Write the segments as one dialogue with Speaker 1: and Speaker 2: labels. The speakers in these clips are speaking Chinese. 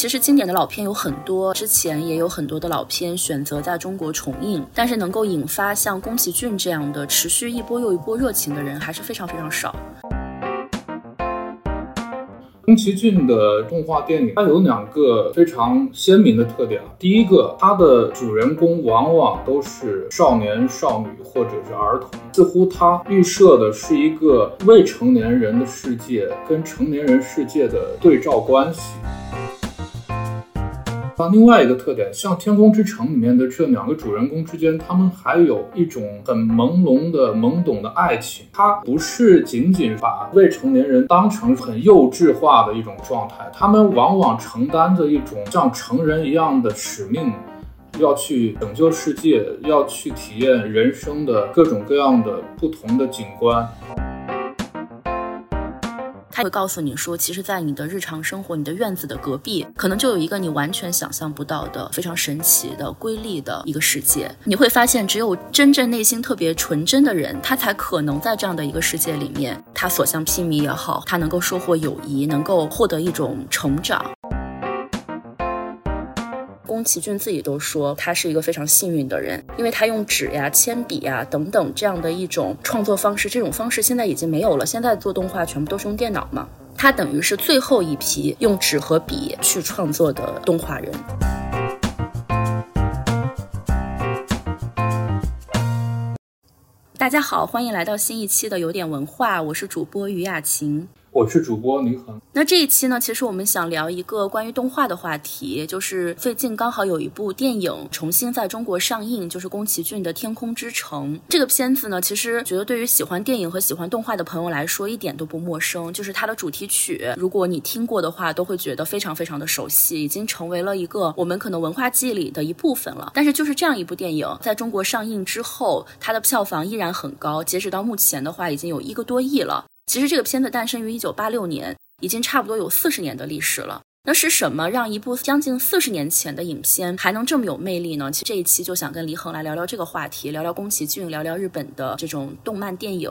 Speaker 1: 其实经典的老片有很多，之前也有很多的老片选择在中国重映，但是能够引发像宫崎骏这样的持续一波又一波热情的人还是非常非常少。
Speaker 2: 宫崎骏的动画电影，它有两个非常鲜明的特点啊。第一个，它的主人公往往都是少年少女或者是儿童，似乎它预设的是一个未成年人的世界跟成年人世界的对照关系。另外一个特点，像《天空之城》里面的这两个主人公之间，他们还有一种很朦胧的、懵懂的爱情。他不是仅仅把未成年人当成很幼稚化的一种状态，他们往往承担着一种像成人一样的使命，要去拯救世界，要去体验人生的各种各样的不同的景观。
Speaker 1: 会告诉你说，其实，在你的日常生活，你的院子的隔壁，可能就有一个你完全想象不到的、非常神奇的、瑰丽的一个世界。你会发现，只有真正内心特别纯真的人，他才可能在这样的一个世界里面，他所向披靡也好，他能够收获友谊，能够获得一种成长。宫崎骏自己都说，他是一个非常幸运的人，因为他用纸呀、铅笔呀等等这样的一种创作方式，这种方式现在已经没有了。现在做动画全部都是用电脑嘛，他等于是最后一批用纸和笔去创作的动画人。大家好，欢迎来到新一期的有点文化，我是主播于雅琴。
Speaker 2: 我是主播倪恒。
Speaker 1: 那这一期呢，其实我们想聊一个关于动画的话题，就是最近刚好有一部电影重新在中国上映，就是宫崎骏的《天空之城》。这个片子呢，其实觉得对于喜欢电影和喜欢动画的朋友来说一点都不陌生。就是它的主题曲，如果你听过的话，都会觉得非常非常的熟悉，已经成为了一个我们可能文化记忆里的一部分了。但是就是这样一部电影在中国上映之后，它的票房依然很高，截止到目前的话，已经有一个多亿了。其实这个片子诞生于一九八六年，已经差不多有四十年的历史了。那是什么让一部将近四十年前的影片还能这么有魅力呢？其实这一期就想跟黎恒来聊聊这个话题，聊聊宫崎骏，聊聊日本的这种动漫电影。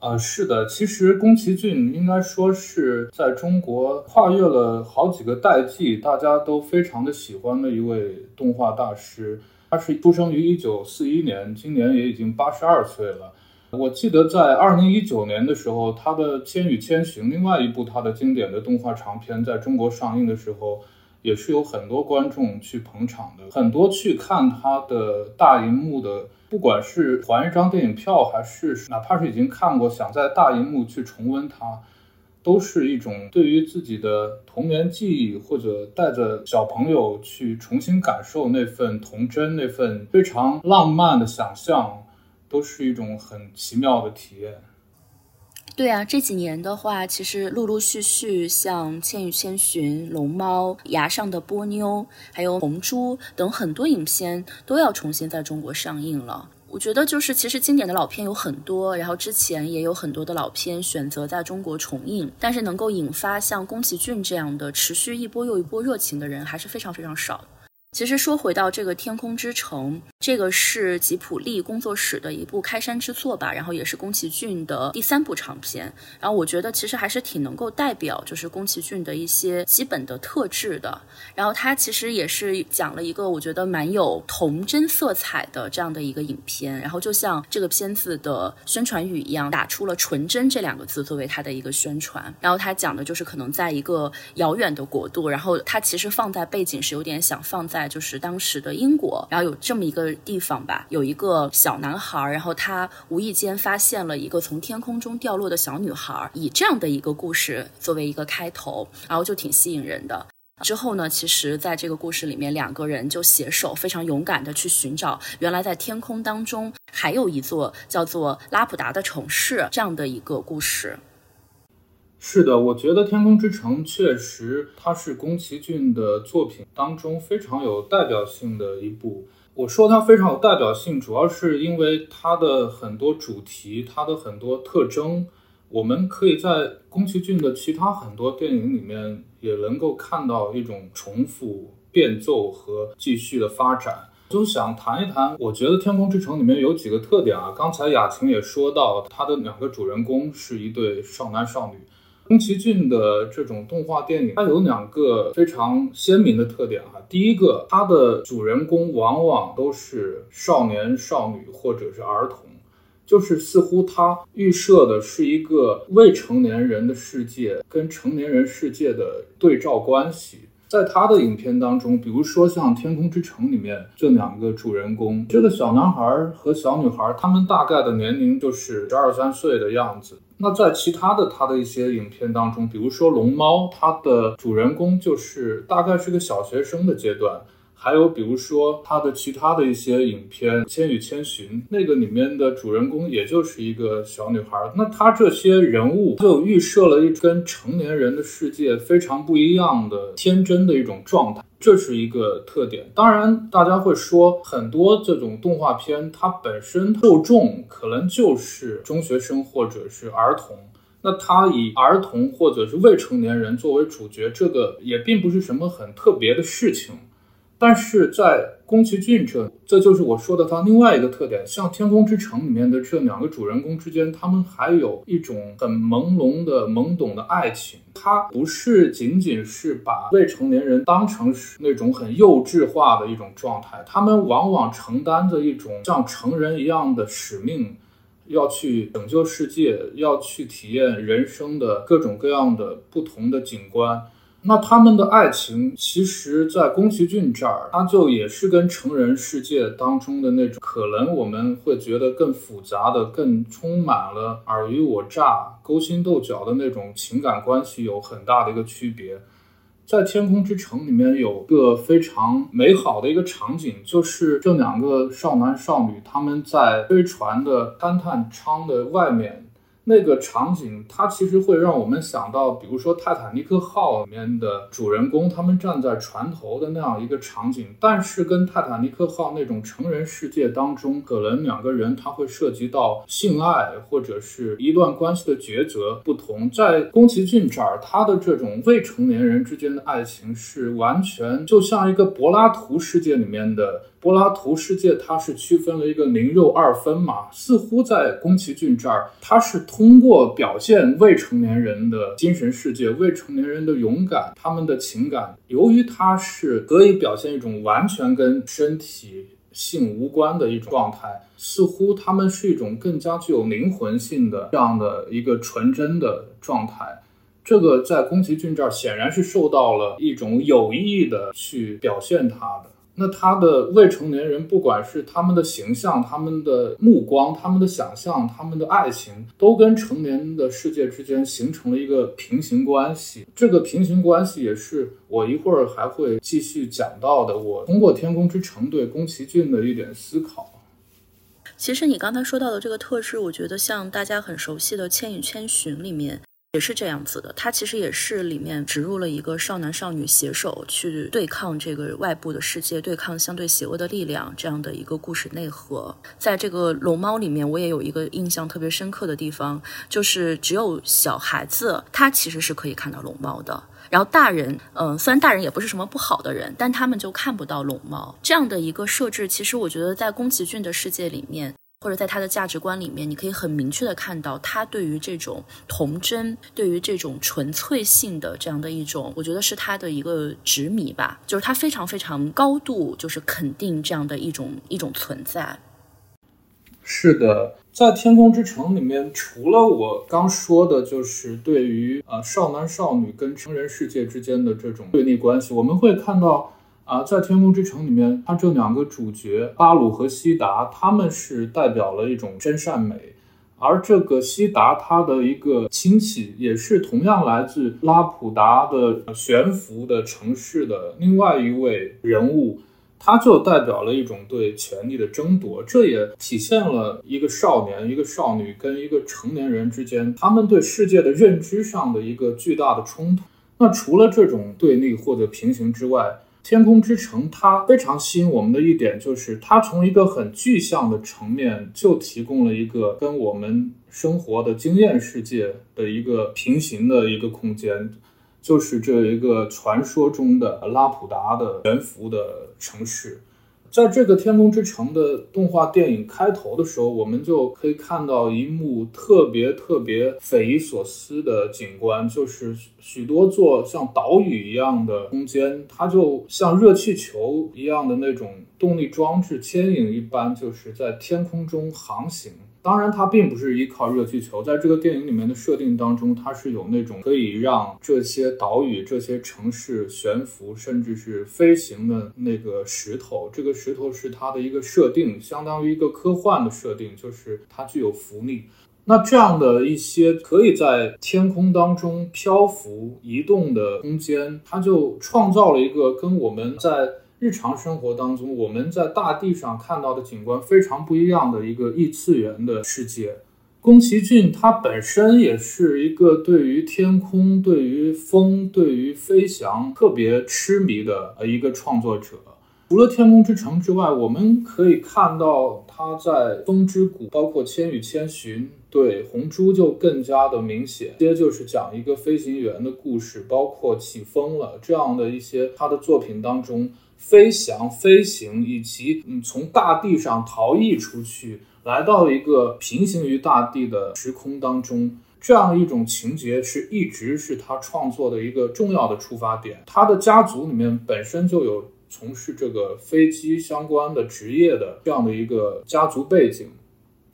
Speaker 2: 呃，是的，其实宫崎骏应该说是在中国跨越了好几个代际，大家都非常的喜欢的一位动画大师。他是出生于一九四一年，今年也已经八十二岁了。我记得在二零一九年的时候，他的《千与千寻》另外一部他的经典的动画长片在中国上映的时候，也是有很多观众去捧场的，很多去看他的大荧幕的，不管是还一张电影票，还是哪怕是已经看过，想在大荧幕去重温它，都是一种对于自己的童年记忆，或者带着小朋友去重新感受那份童真，那份非常浪漫的想象。都是一种很奇妙的体验。
Speaker 1: 对啊，这几年的话，其实陆陆续续像《千与千寻》《龙猫》《崖上的波妞》还有《红猪》等很多影片都要重新在中国上映了。我觉得就是其实经典的老片有很多，然后之前也有很多的老片选择在中国重映，但是能够引发像宫崎骏这样的持续一波又一波热情的人还是非常非常少。其实说回到这个《天空之城》，这个是吉普力工作室的一部开山之作吧，然后也是宫崎骏的第三部长片。然后我觉得其实还是挺能够代表就是宫崎骏的一些基本的特质的。然后它其实也是讲了一个我觉得蛮有童真色彩的这样的一个影片。然后就像这个片子的宣传语一样，打出了“纯真”这两个字作为它的一个宣传。然后它讲的就是可能在一个遥远的国度，然后它其实放在背景是有点想放在。在就是当时的英国，然后有这么一个地方吧，有一个小男孩，然后他无意间发现了一个从天空中掉落的小女孩，以这样的一个故事作为一个开头，然后就挺吸引人的。之后呢，其实在这个故事里面，两个人就携手，非常勇敢的去寻找原来在天空当中还有一座叫做拉普达的城市这样的一个故事。
Speaker 2: 是的，我觉得《天空之城》确实，它是宫崎骏的作品当中非常有代表性的一部。我说它非常有代表性，主要是因为它的很多主题，它的很多特征，我们可以在宫崎骏的其他很多电影里面也能够看到一种重复、变奏和继续的发展。就想谈一谈，我觉得《天空之城》里面有几个特点啊。刚才雅琴也说到，它的两个主人公是一对少男少女。宫崎骏的这种动画电影，它有两个非常鲜明的特点哈。第一个，它的主人公往往都是少年少女或者是儿童，就是似乎它预设的是一个未成年人的世界跟成年人世界的对照关系。在他的影片当中，比如说像《天空之城》里面这两个主人公，这个小男孩和小女孩，他们大概的年龄就是十二三岁的样子。那在其他的他的一些影片当中，比如说《龙猫》，它的主人公就是大概是个小学生的阶段。还有比如说他的其他的一些影片《千与千寻》，那个里面的主人公也就是一个小女孩。那他这些人物就预设了一跟成年人的世界非常不一样的天真的一种状态，这是一个特点。当然，大家会说很多这种动画片它本身受众可能就是中学生或者是儿童，那它以儿童或者是未成年人作为主角，这个也并不是什么很特别的事情。但是在宫崎骏这，这就是我说的他另外一个特点。像《天空之城》里面的这两个主人公之间，他们还有一种很朦胧的、懵懂的爱情。他不是仅仅是把未成年人当成是那种很幼稚化的一种状态，他们往往承担着一种像成人一样的使命，要去拯救世界，要去体验人生的各种各样的不同的景观。那他们的爱情，其实，在宫崎骏这儿，他就也是跟成人世界当中的那种，可能我们会觉得更复杂的、更充满了尔虞我诈、勾心斗角的那种情感关系有很大的一个区别。在《天空之城》里面有个非常美好的一个场景，就是这两个少男少女他们在飞船的勘探舱的外面。那个场景，它其实会让我们想到，比如说《泰坦尼克号》里面的主人公，他们站在船头的那样一个场景。但是跟《泰坦尼克号》那种成人世界当中，可能两个人他会涉及到性爱或者是一段关系的抉择不同。在宫崎骏这儿，他的这种未成年人之间的爱情是完全就像一个柏拉图世界里面的。柏拉图世界，它是区分了一个灵肉二分嘛？似乎在宫崎骏这儿，他是通过表现未成年人的精神世界、未成年人的勇敢、他们的情感，由于他是可以表现一种完全跟身体性无关的一种状态，似乎他们是一种更加具有灵魂性的这样的一个纯真的状态。这个在宫崎骏这儿显然是受到了一种有意的去表现他的。那他的未成年人，不管是他们的形象、他们的目光、他们的想象、他们的爱情，都跟成年的世界之间形成了一个平行关系。这个平行关系也是我一会儿还会继续讲到的。我通过《天空之城》对宫崎骏的一点思考。
Speaker 1: 其实你刚才说到的这个特质，我觉得像大家很熟悉的《千与千寻》里面。也是这样子的，它其实也是里面植入了一个少男少女携手去对抗这个外部的世界，对抗相对邪恶的力量这样的一个故事内核。在这个龙猫里面，我也有一个印象特别深刻的地方，就是只有小孩子他其实是可以看到龙猫的，然后大人，嗯，虽然大人也不是什么不好的人，但他们就看不到龙猫这样的一个设置。其实我觉得在宫崎骏的世界里面。或者在他的价值观里面，你可以很明确的看到他对于这种童真、对于这种纯粹性的这样的一种，我觉得是他的一个执迷吧，就是他非常非常高度就是肯定这样的一种一种存在。
Speaker 2: 是的，在《天空之城》里面，除了我刚说的，就是对于呃少男少女跟成人世界之间的这种对立关系，我们会看到。啊，在《天空之城》里面，它这两个主角巴鲁和西达，他们是代表了一种真善美，而这个西达他的一个亲戚，也是同样来自拉普达的悬浮的城市的另外一位人物，他就代表了一种对权力的争夺，这也体现了一个少年、一个少女跟一个成年人之间他们对世界的认知上的一个巨大的冲突。那除了这种对立或者平行之外，天空之城，它非常吸引我们的一点就是，它从一个很具象的层面就提供了一个跟我们生活的经验世界的一个平行的一个空间，就是这一个传说中的拉普达的悬浮的城市。在这个《天空之城》的动画电影开头的时候，我们就可以看到一幕特别特别匪夷所思的景观，就是许多座像岛屿一样的空间，它就像热气球一样的那种动力装置牵引一般，就是在天空中航行。当然，它并不是依靠热气球，在这个电影里面的设定当中，它是有那种可以让这些岛屿、这些城市悬浮，甚至是飞行的那个石头。这个石头是它的一个设定，相当于一个科幻的设定，就是它具有浮力。那这样的一些可以在天空当中漂浮、移动的空间，它就创造了一个跟我们在。日常生活当中，我们在大地上看到的景观非常不一样的一个异次元的世界。宫崎骏他本身也是一个对于天空、对于风、对于飞翔特别痴迷的呃一个创作者。除了《天空之城》之外，我们可以看到他在《风之谷》，包括《千与千寻》，对《红猪》就更加的明显。接就是讲一个飞行员的故事，包括《起风了》这样的一些他的作品当中。飞翔、飞行，以及嗯，从大地上逃逸出去，来到一个平行于大地的时空当中，这样一种情节是一直是他创作的一个重要的出发点。他的家族里面本身就有从事这个飞机相关的职业的这样的一个家族背景。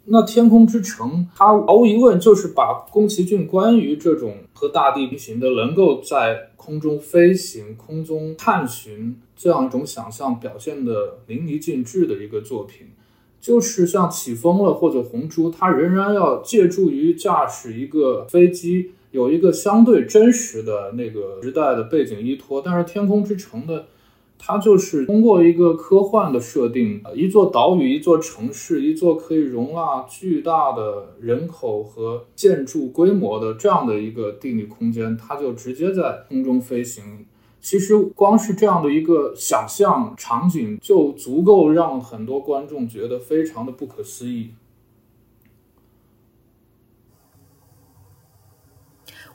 Speaker 2: 那《天空之城》，它毫无疑问就是把宫崎骏关于这种和大地平行的，能够在空中飞行、空中探寻这样一种想象表现的淋漓尽致的一个作品。就是像起风了或者红猪，它仍然要借助于驾驶一个飞机，有一个相对真实的那个时代的背景依托。但是《天空之城》的。它就是通过一个科幻的设定，一座岛屿、一座城市、一座可以容纳巨大的人口和建筑规模的这样的一个地理空间，它就直接在空中飞行。其实，光是这样的一个想象场景，就足够让很多观众觉得非常的不可思议。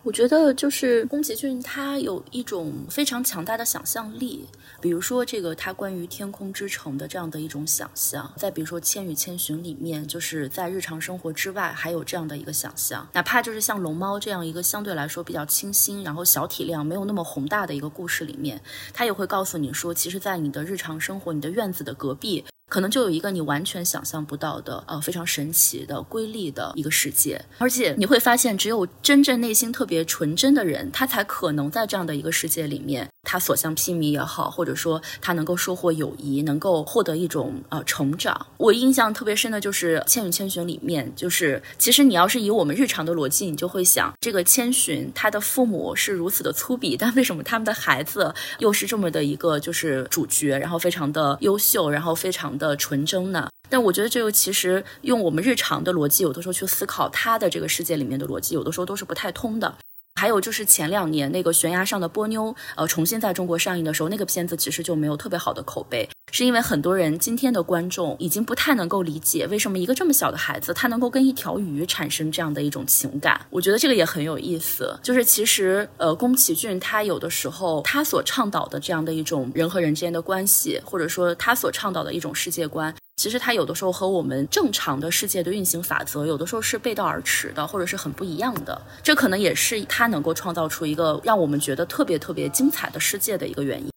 Speaker 1: 我觉得就是宫崎骏，他有一种非常强大的想象力。比如说，这个他关于天空之城的这样的一种想象；再比如说《千与千寻》里面，就是在日常生活之外还有这样的一个想象。哪怕就是像龙猫这样一个相对来说比较清新，然后小体量、没有那么宏大的一个故事里面，他也会告诉你说，其实，在你的日常生活、你的院子的隔壁。可能就有一个你完全想象不到的，呃，非常神奇的、瑰丽的一个世界，而且你会发现，只有真正内心特别纯真的人，他才可能在这样的一个世界里面，他所向披靡也好，或者说他能够收获友谊，能够获得一种呃成长。我印象特别深的就是《千与千寻》里面，就是其实你要是以我们日常的逻辑，你就会想，这个千寻他的父母是如此的粗鄙，但为什么他们的孩子又是这么的一个就是主角，然后非常的优秀，然后非常。的纯真呢？但我觉得这个其实用我们日常的逻辑，有的时候去思考他的这个世界里面的逻辑，有的时候都是不太通的。还有就是前两年那个悬崖上的波妞，呃，重新在中国上映的时候，那个片子其实就没有特别好的口碑，是因为很多人今天的观众已经不太能够理解为什么一个这么小的孩子，他能够跟一条鱼产生这样的一种情感。我觉得这个也很有意思，就是其实呃，宫崎骏他有的时候他所倡导的这样的一种人和人之间的关系，或者说他所倡导的一种世界观。其实它有的时候和我们正常的世界的运行法则，有的时候是背道而驰的，或者是很不一样的。这可能也是它能够创造出一个让我们觉得特别特别精彩的世界的一个原因。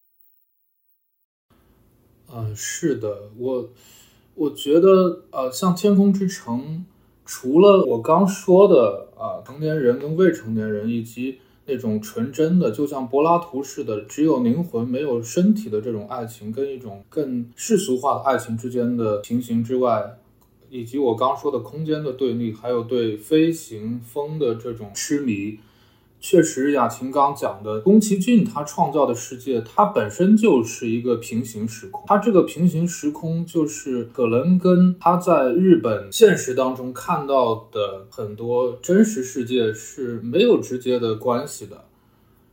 Speaker 2: 嗯，是的，我我觉得呃，像《天空之城》，除了我刚说的啊，成年人跟未成年人以及。这种纯真的，就像柏拉图似的，只有灵魂没有身体的这种爱情，跟一种更世俗化的爱情之间的情形之外，以及我刚说的空间的对立，还有对飞行风的这种痴迷。确实，雅琴刚讲的宫崎骏他创造的世界，它本身就是一个平行时空。它这个平行时空，就是可能跟他在日本现实当中看到的很多真实世界是没有直接的关系的。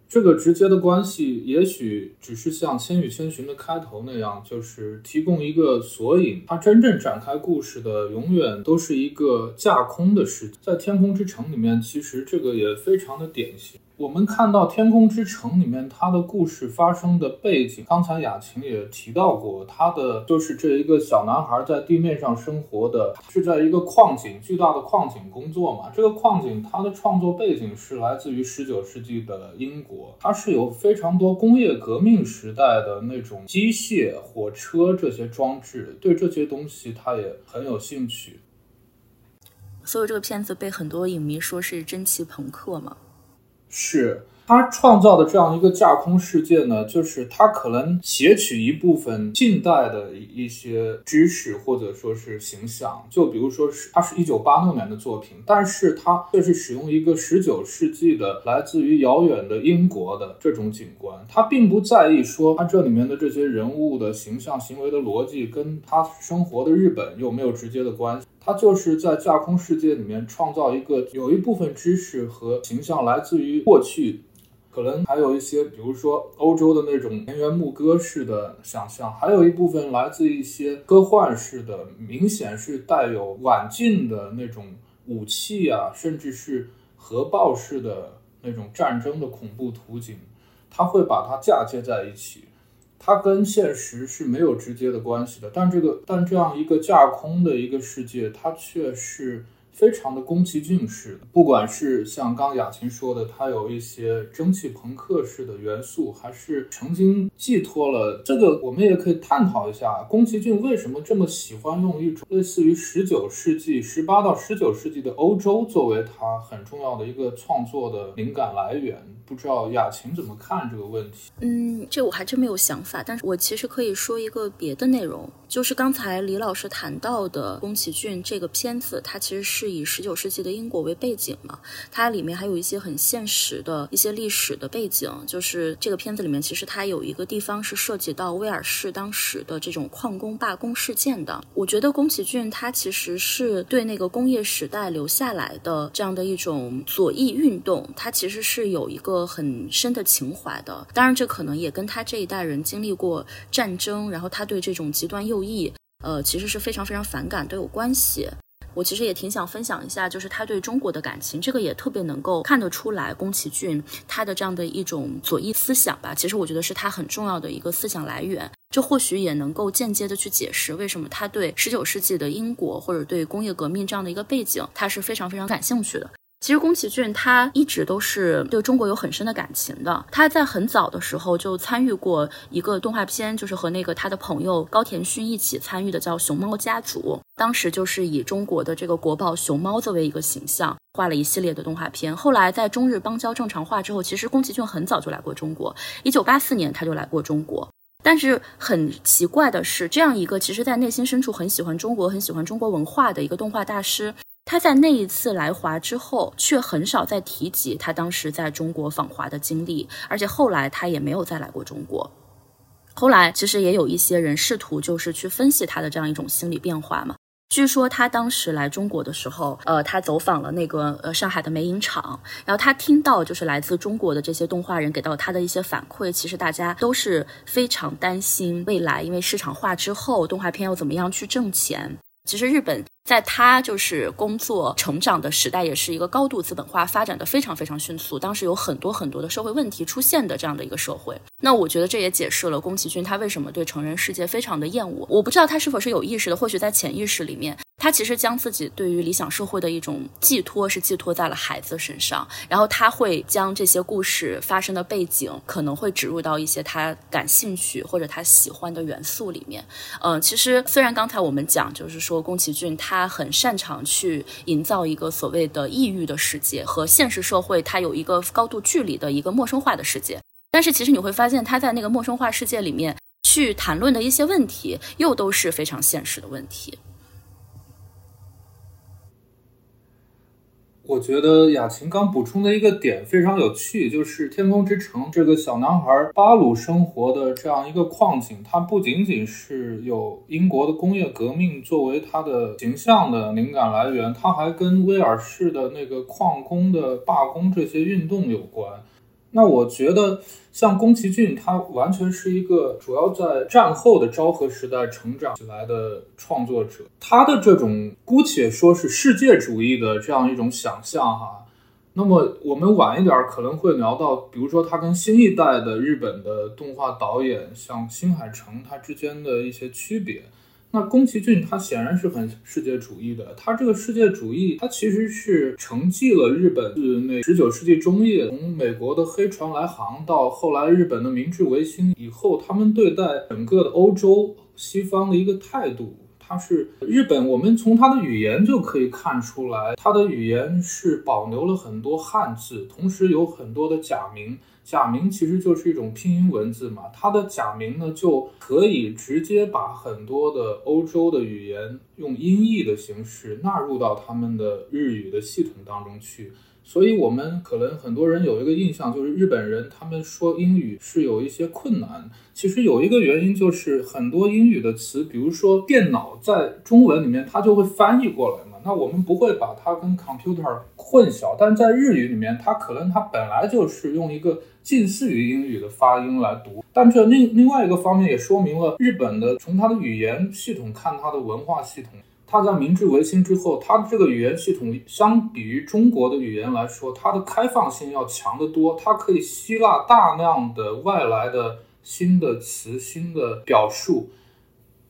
Speaker 2: 这个直接的关系，也许只是像《千与千寻》的开头那样，就是提供一个索引。它真正展开故事的，永远都是一个架空的世界。在《天空之城》里面，其实这个也非常的典型。我们看到《天空之城》里面它的故事发生的背景，刚才雅琴也提到过，它的就是这一个小男孩在地面上生活的，是在一个矿井巨大的矿井工作嘛。这个矿井它的创作背景是来自于十九世纪的英国，它是有非常多工业革命时代的那种机械、火车这些装置，对这些东西他也很有兴趣。
Speaker 1: 所以这个片子被很多影迷说是蒸汽朋克嘛。
Speaker 2: 是他创造的这样一个架空世界呢，就是他可能截取一部分近代的一些知识或者说是形象，就比如说是他是一九八六年的作品，但是他却是使用一个十九世纪的来自于遥远的英国的这种景观，他并不在意说他这里面的这些人物的形象行为的逻辑跟他生活的日本有没有直接的关系。他就是在架空世界里面创造一个，有一部分知识和形象来自于过去，可能还有一些，比如说欧洲的那种田园牧歌式的想象，还有一部分来自一些科幻式的，明显是带有晚近的那种武器啊，甚至是核爆式的那种战争的恐怖图景，他会把它嫁接在一起。它跟现实是没有直接的关系的，但这个但这样一个架空的一个世界，它却是。非常的宫崎骏式的，不管是像刚雅琴说的，它有一些蒸汽朋克式的元素，还是曾经寄托了这个，我们也可以探讨一下，宫崎骏为什么这么喜欢用一种类似于十九世纪、十八到十九世纪的欧洲作为他很重要的一个创作的灵感来源？不知道雅琴怎么看这个问题？
Speaker 1: 嗯，这我还真没有想法，但是我其实可以说一个别的内容，就是刚才李老师谈到的宫崎骏这个片子，它其实是。是以十九世纪的英国为背景嘛，它里面还有一些很现实的一些历史的背景。就是这个片子里面，其实它有一个地方是涉及到威尔士当时的这种矿工罢工事件的。我觉得宫崎骏他其实是对那个工业时代留下来的这样的一种左翼运动，他其实是有一个很深的情怀的。当然，这可能也跟他这一代人经历过战争，然后他对这种极端右翼，呃，其实是非常非常反感都有关系。我其实也挺想分享一下，就是他对中国的感情，这个也特别能够看得出来，宫崎骏他的这样的一种左翼思想吧，其实我觉得是他很重要的一个思想来源。这或许也能够间接的去解释为什么他对十九世纪的英国或者对工业革命这样的一个背景，他是非常非常感兴趣的。其实宫崎骏他一直都是对中国有很深的感情的。他在很早的时候就参与过一个动画片，就是和那个他的朋友高田勋一起参与的，叫《熊猫家族》。当时就是以中国的这个国宝熊猫作为一个形象，画了一系列的动画片。后来在中日邦交正常化之后，其实宫崎骏很早就来过中国，一九八四年他就来过中国。但是很奇怪的是，这样一个其实在内心深处很喜欢中国、很喜欢中国文化的一个动画大师。他在那一次来华之后，却很少再提及他当时在中国访华的经历，而且后来他也没有再来过中国。后来其实也有一些人试图就是去分析他的这样一种心理变化嘛。据说他当时来中国的时候，呃，他走访了那个呃上海的美影厂，然后他听到就是来自中国的这些动画人给到他的一些反馈，其实大家都是非常担心未来，因为市场化之后，动画片要怎么样去挣钱。其实日本。在他就是工作成长的时代，也是一个高度资本化发展的非常非常迅速，当时有很多很多的社会问题出现的这样的一个社会。那我觉得这也解释了宫崎骏他为什么对成人世界非常的厌恶。我不知道他是否是有意识的，或许在潜意识里面。他其实将自己对于理想社会的一种寄托是寄托在了孩子身上，然后他会将这些故事发生的背景可能会植入到一些他感兴趣或者他喜欢的元素里面。嗯，其实虽然刚才我们讲就是说宫崎骏他很擅长去营造一个所谓的异域的世界和现实社会他有一个高度距离的一个陌生化的世界，但是其实你会发现他在那个陌生化世界里面去谈论的一些问题又都是非常现实的问题。
Speaker 2: 我觉得雅琴刚补充的一个点非常有趣，就是《天空之城》这个小男孩巴鲁生活的这样一个矿井，它不仅仅是有英国的工业革命作为它的形象的灵感来源，它还跟威尔士的那个矿工的罢工这些运动有关。那我觉得，像宫崎骏，他完全是一个主要在战后的昭和时代成长起来的创作者。他的这种姑且说是世界主义的这样一种想象，哈，那么我们晚一点可能会聊到，比如说他跟新一代的日本的动画导演，像新海诚，他之间的一些区别。那宫崎骏他显然是很世界主义的，他这个世界主义，他其实是承继了日本自那十九世纪中叶，从美国的黑船来航到后来日本的明治维新以后，他们对待整个的欧洲西方的一个态度。它是日本，我们从它的语言就可以看出来，它的语言是保留了很多汉字，同时有很多的假名。假名其实就是一种拼音文字嘛，它的假名呢就可以直接把很多的欧洲的语言用音译的形式纳入到他们的日语的系统当中去。所以，我们可能很多人有一个印象，就是日本人他们说英语是有一些困难。其实有一个原因，就是很多英语的词，比如说电脑，在中文里面它就会翻译过来嘛。那我们不会把它跟 computer 混淆，但在日语里面，它可能它本来就是用一个近似于英语的发音来读。但这另另外一个方面也说明了日本的从它的语言系统看它的文化系统。它在明治维新之后，它的这个语言系统相比于中国的语言来说，它的开放性要强得多。它可以吸纳大量的外来的新的词、新的表述，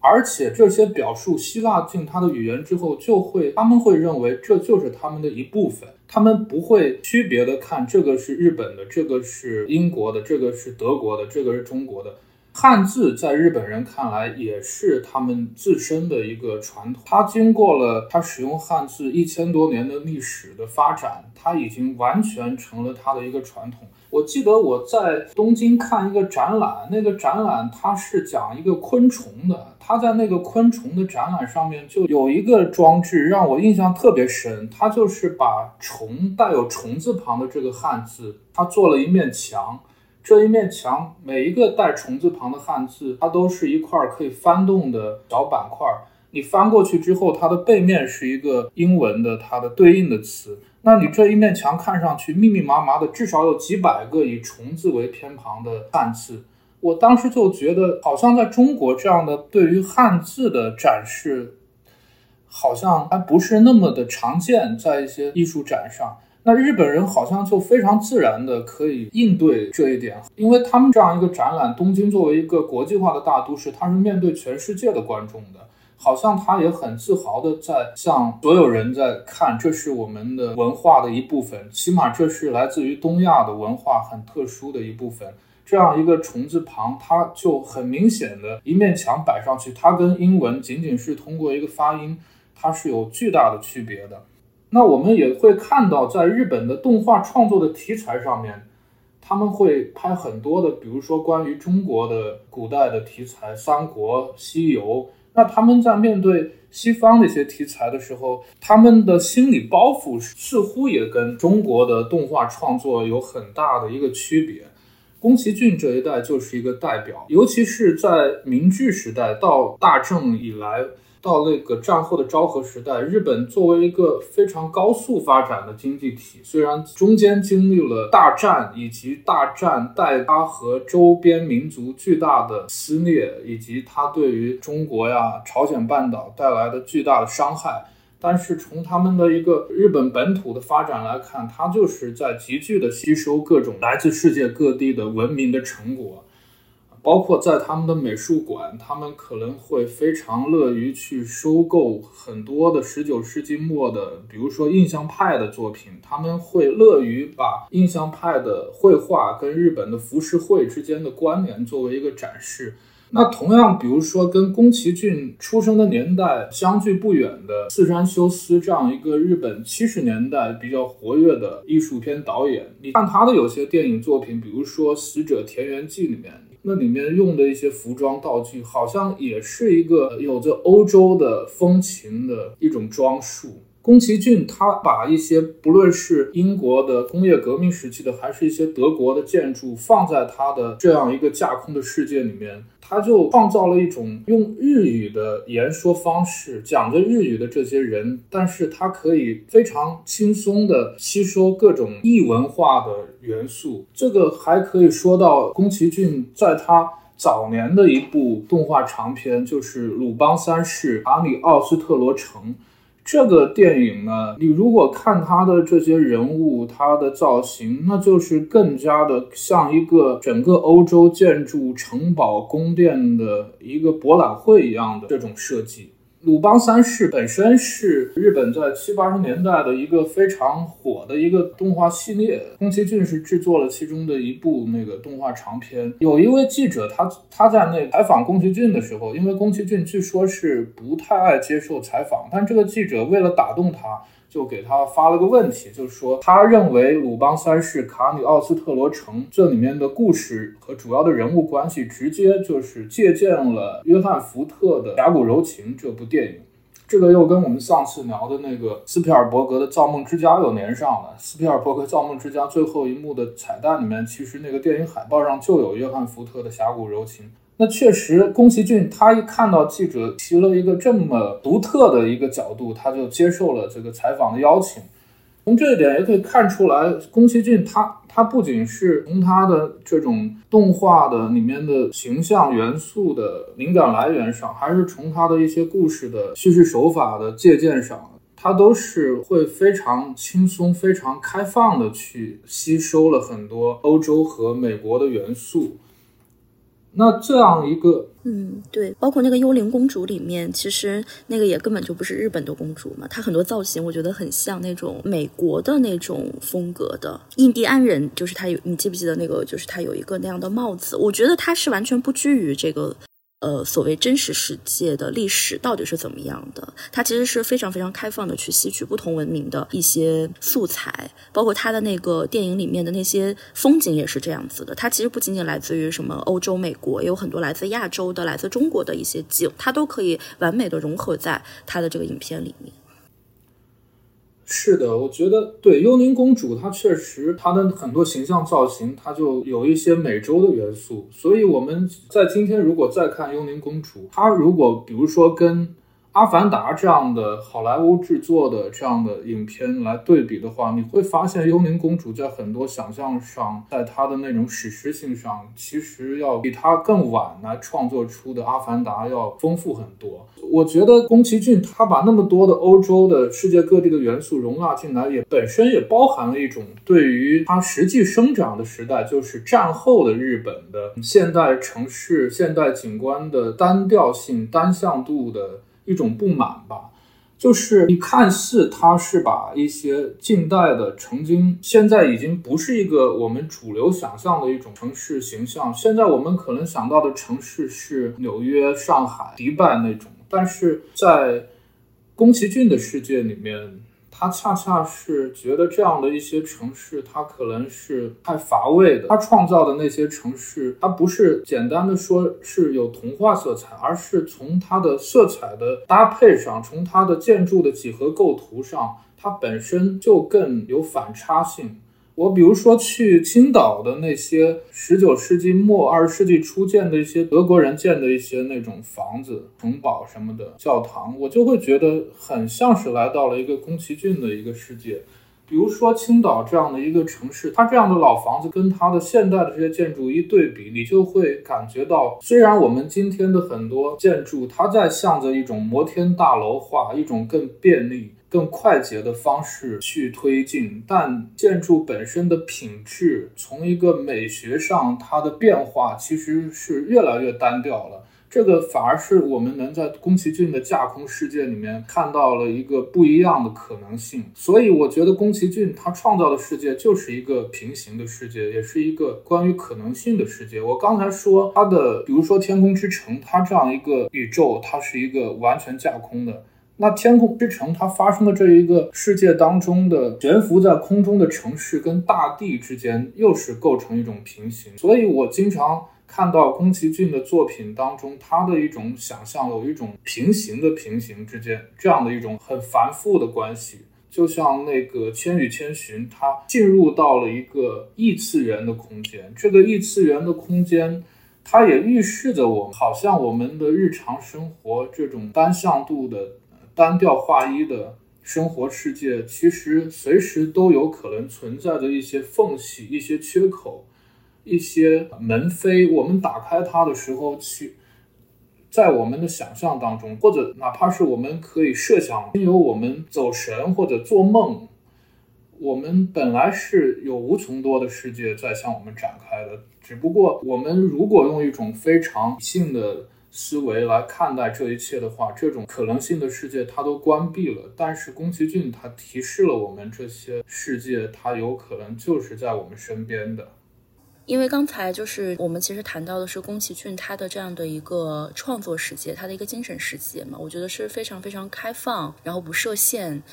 Speaker 2: 而且这些表述希腊进他的语言之后，就会他们会认为这就是他们的一部分。他们不会区别的看这个是日本的，这个是英国的，这个是德国的，这个是中国的。汉字在日本人看来也是他们自身的一个传统，它经过了它使用汉字一千多年的历史的发展，它已经完全成了它的一个传统。我记得我在东京看一个展览，那个展览它是讲一个昆虫的，它在那个昆虫的展览上面就有一个装置让我印象特别深，它就是把虫带有虫字旁的这个汉字，它做了一面墙。这一面墙，每一个带虫字旁的汉字，它都是一块可以翻动的小板块。你翻过去之后，它的背面是一个英文的它的对应的词。那你这一面墙看上去密密麻麻的，至少有几百个以虫字为偏旁的汉字。我当时就觉得，好像在中国这样的对于汉字的展示，好像还不是那么的常见，在一些艺术展上。那日本人好像就非常自然的可以应对这一点，因为他们这样一个展览，东京作为一个国际化的大都市，它是面对全世界的观众的，好像他也很自豪的在向所有人在看，这是我们的文化的一部分，起码这是来自于东亚的文化很特殊的一部分。这样一个虫字旁，它就很明显的一面墙摆上去，它跟英文仅仅是通过一个发音，它是有巨大的区别的。那我们也会看到，在日本的动画创作的题材上面，他们会拍很多的，比如说关于中国的古代的题材，《三国》《西游》。那他们在面对西方的一些题材的时候，他们的心理包袱似乎也跟中国的动画创作有很大的一个区别。宫崎骏这一代就是一个代表，尤其是在明治时代到大正以来。到那个战后的昭和时代，日本作为一个非常高速发展的经济体，虽然中间经历了大战以及大战带它和周边民族巨大的撕裂，以及它对于中国呀、朝鲜半岛带来的巨大的伤害，但是从他们的一个日本本土的发展来看，它就是在急剧的吸收各种来自世界各地的文明的成果。包括在他们的美术馆，他们可能会非常乐于去收购很多的十九世纪末的，比如说印象派的作品。他们会乐于把印象派的绘画跟日本的浮世绘之间的关联作为一个展示。那同样，比如说跟宫崎骏出生的年代相距不远的四山修斯这样一个日本七十年代比较活跃的艺术片导演，你看他的有些电影作品，比如说《死者田园记》里面。那里面用的一些服装道具，好像也是一个有着欧洲的风情的一种装束。宫崎骏他把一些不论是英国的工业革命时期的，还是一些德国的建筑，放在他的这样一个架空的世界里面。他就创造了一种用日语的言说方式讲着日语的这些人，但是他可以非常轻松的吸收各种异文化的元素。这个还可以说到宫崎骏在他早年的一部动画长片，就是《鲁邦三世卡里奥斯特罗城》。这个电影呢，你如果看它的这些人物，它的造型，那就是更加的像一个整个欧洲建筑、城堡、宫殿的一个博览会一样的这种设计。鲁邦三世本身是日本在七八十年代的一个非常火的一个动画系列，宫崎骏是制作了其中的一部那个动画长片。有一位记者，他他在那采访宫崎骏的时候，因为宫崎骏据说是不太爱接受采访，但这个记者为了打动他。就给他发了个问题，就是说他认为鲁邦三世卡里奥斯特罗城这里面的故事和主要的人物关系，直接就是借鉴了约翰福特的《峡谷柔情》这部电影。这个又跟我们上次聊的那个斯皮尔伯格的《造梦之家》又连上了。斯皮尔伯格《造梦之家》最后一幕的彩蛋里面，其实那个电影海报上就有约翰福特的《峡谷柔情》。那确实，宫崎骏他一看到记者提了一个这么独特的一个角度，他就接受了这个采访的邀请。从这一点也可以看出来，宫崎骏他他不仅是从他的这种动画的里面的形象元素的灵感来源上，还是从他的一些故事的叙事手法的借鉴上，他都是会非常轻松、非常开放的去吸收了很多欧洲和美国的元素。那这样一个，
Speaker 1: 嗯，对，包括那个幽灵公主里面，其实那个也根本就不是日本的公主嘛，她很多造型我觉得很像那种美国的那种风格的印第安人，就是她有，你记不记得那个，就是她有一个那样的帽子，我觉得她是完全不拘于这个。呃，所谓真实世界的历史到底是怎么样的？它其实是非常非常开放的，去吸取不同文明的一些素材，包括它的那个电影里面的那些风景也是这样子的。它其实不仅仅来自于什么欧洲、美国，也有很多来自亚洲的、来自中国的一些景，它都可以完美的融合在它的这个影片里面。
Speaker 2: 是的，我觉得对幽灵公主，她确实她的很多形象造型，它就有一些美洲的元素。所以我们在今天如果再看幽灵公主，她如果比如说跟。《阿凡达》这样的好莱坞制作的这样的影片来对比的话，你会发现《幽灵公主》在很多想象上，在它的那种史诗性上，其实要比它更晚来创作出的《阿凡达》要丰富很多。我觉得宫崎骏他把那么多的欧洲的世界各地的元素容纳进来，也本身也包含了一种对于他实际生长的时代，就是战后的日本的现代城市、现代景观的单调性、单向度的。一种不满吧，就是你看似他是把一些近代的曾经现在已经不是一个我们主流想象的一种城市形象，现在我们可能想到的城市是纽约、上海、迪拜那种，但是在宫崎骏的世界里面。他恰恰是觉得这样的一些城市，它可能是太乏味的。他创造的那些城市，它不是简单的说是有童话色彩，而是从它的色彩的搭配上，从它的建筑的几何构图上，它本身就更有反差性。我比如说去青岛的那些十九世纪末二十世纪初建的一些德国人建的一些那种房子、城堡什么的教堂，我就会觉得很像是来到了一个宫崎骏的一个世界。比如说青岛这样的一个城市，它这样的老房子跟它的现代的这些建筑一对比，你就会感觉到，虽然我们今天的很多建筑，它在向着一种摩天大楼化，一种更便利。更快捷的方式去推进，但建筑本身的品质，从一个美学上，它的变化其实是越来越单调了。这个反而是我们能在宫崎骏的架空世界里面看到了一个不一样的可能性。所以，我觉得宫崎骏他创造的世界就是一个平行的世界，也是一个关于可能性的世界。我刚才说他的，比如说《天空之城》，它这样一个宇宙，它是一个完全架空的。那天空之城它发生的这一个世界当中的悬浮在空中的城市跟大地之间，又是构成一种平行。所以我经常看到宫崎骏的作品当中，他的一种想象有一种平行的平行之间这样的一种很繁复的关系。就像那个《千与千寻》，它进入到了一个异次元的空间，这个异次元的空间，它也预示着我们好像我们的日常生活这种单向度的。单调划一的生活世界，其实随时都有可能存在着一些缝隙、一些缺口、一些门扉。我们打开它的时候，去在我们的想象当中，或者哪怕是我们可以设想，经由我们走神或者做梦，我们本来是有无穷多的世界在向我们展开的。只不过，我们如果用一种非常理性的思维来看待这一切的话，这种可能性的世界它都关闭了。但是宫崎骏他提示了我们，这些世界它有可能就是在我们身边的。
Speaker 1: 因为刚才就是我们其实谈到的是宫崎骏他的这样的一个创作世界，他的一个精神世界嘛，我觉得是非常非常开放，然后不设限，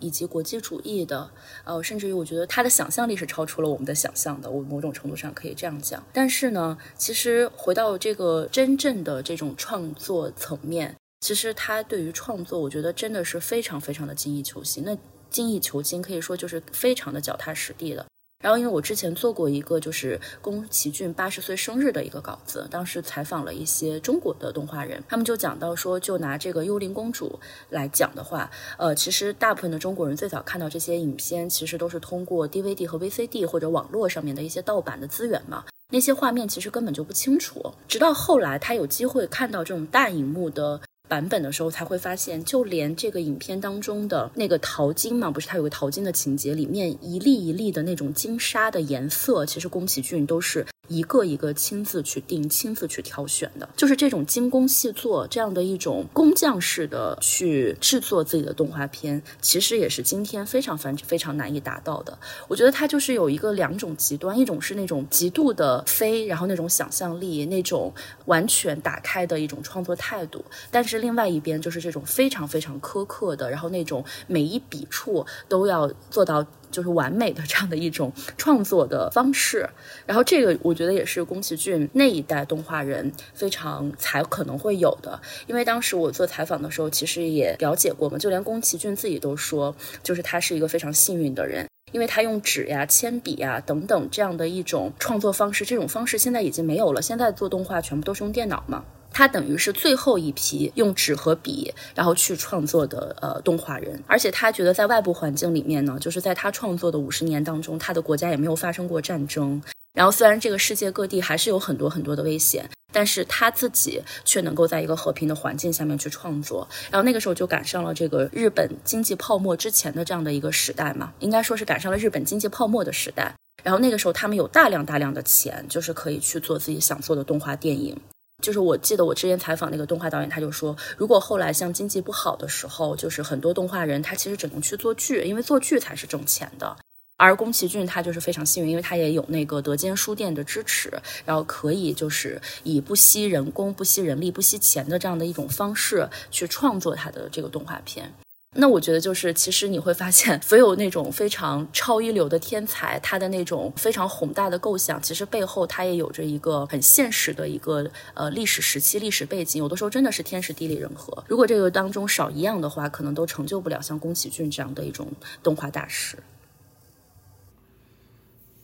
Speaker 1: 以及国际主义的，呃，甚至于我觉得他的想象力是超出了我们的想象的，我某种程度上可以这样讲。但是呢，其实回到这个真正的这种创作层面，其实他对于创作，我觉得真的是非常非常的精益求精。那精益求精可以说就是非常的脚踏实地的。然后，因为我之前做过一个就是宫崎骏八十岁生日的一个稿子，当时采访了一些中国的动画人，他们就讲到说，就拿这个《幽灵公主》来讲的话，呃，其实大部分的中国人最早看到这些影片，其实都是通过 DVD 和 VCD 或者网络上面的一些盗版的资源嘛，那些画面其实根本就不清楚，直到后来他有机会看到这种大荧幕的。版本的时候才会发现，就连这个影片当中的那个淘金嘛，不是它有个淘金的情节，里面一粒一粒的那种金沙的颜色，其实宫崎骏都是。一个一个亲自去定、亲自去挑选的，就是这种精工细作这样的一种工匠式的去制作自己的动画片，其实也是今天非常非非常难以达到的。我觉得它就是有一个两种极端，一种是那种极度的飞，然后那种想象力、那种完全打开的一种创作态度，但是另外一边就是这种非常非常苛刻的，然后那种每一笔触都要做到。就是完美的这样的一种创作的方式，然后这个我觉得也是宫崎骏那一代动画人非常才可能会有的。因为当时我做采访的时候，其实也了解过嘛，就连宫崎骏自己都说，就是他是一个非常幸运的人，因为他用纸呀、铅笔呀等等这样的一种创作方式，这种方式现在已经没有了，现在做动画全部都是用电脑嘛。他等于是最后一批用纸和笔，然后去创作的呃动画人，而且他觉得在外部环境里面呢，就是在他创作的五十年当中，他的国家也没有发生过战争。然后虽然这个世界各地还是有很多很多的危险，但是他自己却能够在一个和平的环境下面去创作。然后那个时候就赶上了这个日本经济泡沫之前的这样的一个时代嘛，应该说是赶上了日本经济泡沫的时代。然后那个时候他们有大量大量的钱，就是可以去做自己想做的动画电影。就是我记得我之前采访那个动画导演，他就说，如果后来像经济不好的时候，就是很多动画人他其实只能去做剧，因为做剧才是挣钱的。而宫崎骏他就是非常幸运，因为他也有那个德间书店的支持，然后可以就是以不惜人工、不惜人力、不惜钱的这样的一种方式去创作他的这个动画片。那我觉得就是，其实你会发现，所有那种非常超一流的天才，他的那种非常宏大的构想，其实背后他也有着一个很现实的一个呃历史时期、历史背景。有的时候真的是天时地利人和，如果这个当中少一样的话，可能都成就不了像宫崎骏这样的一种动画大师。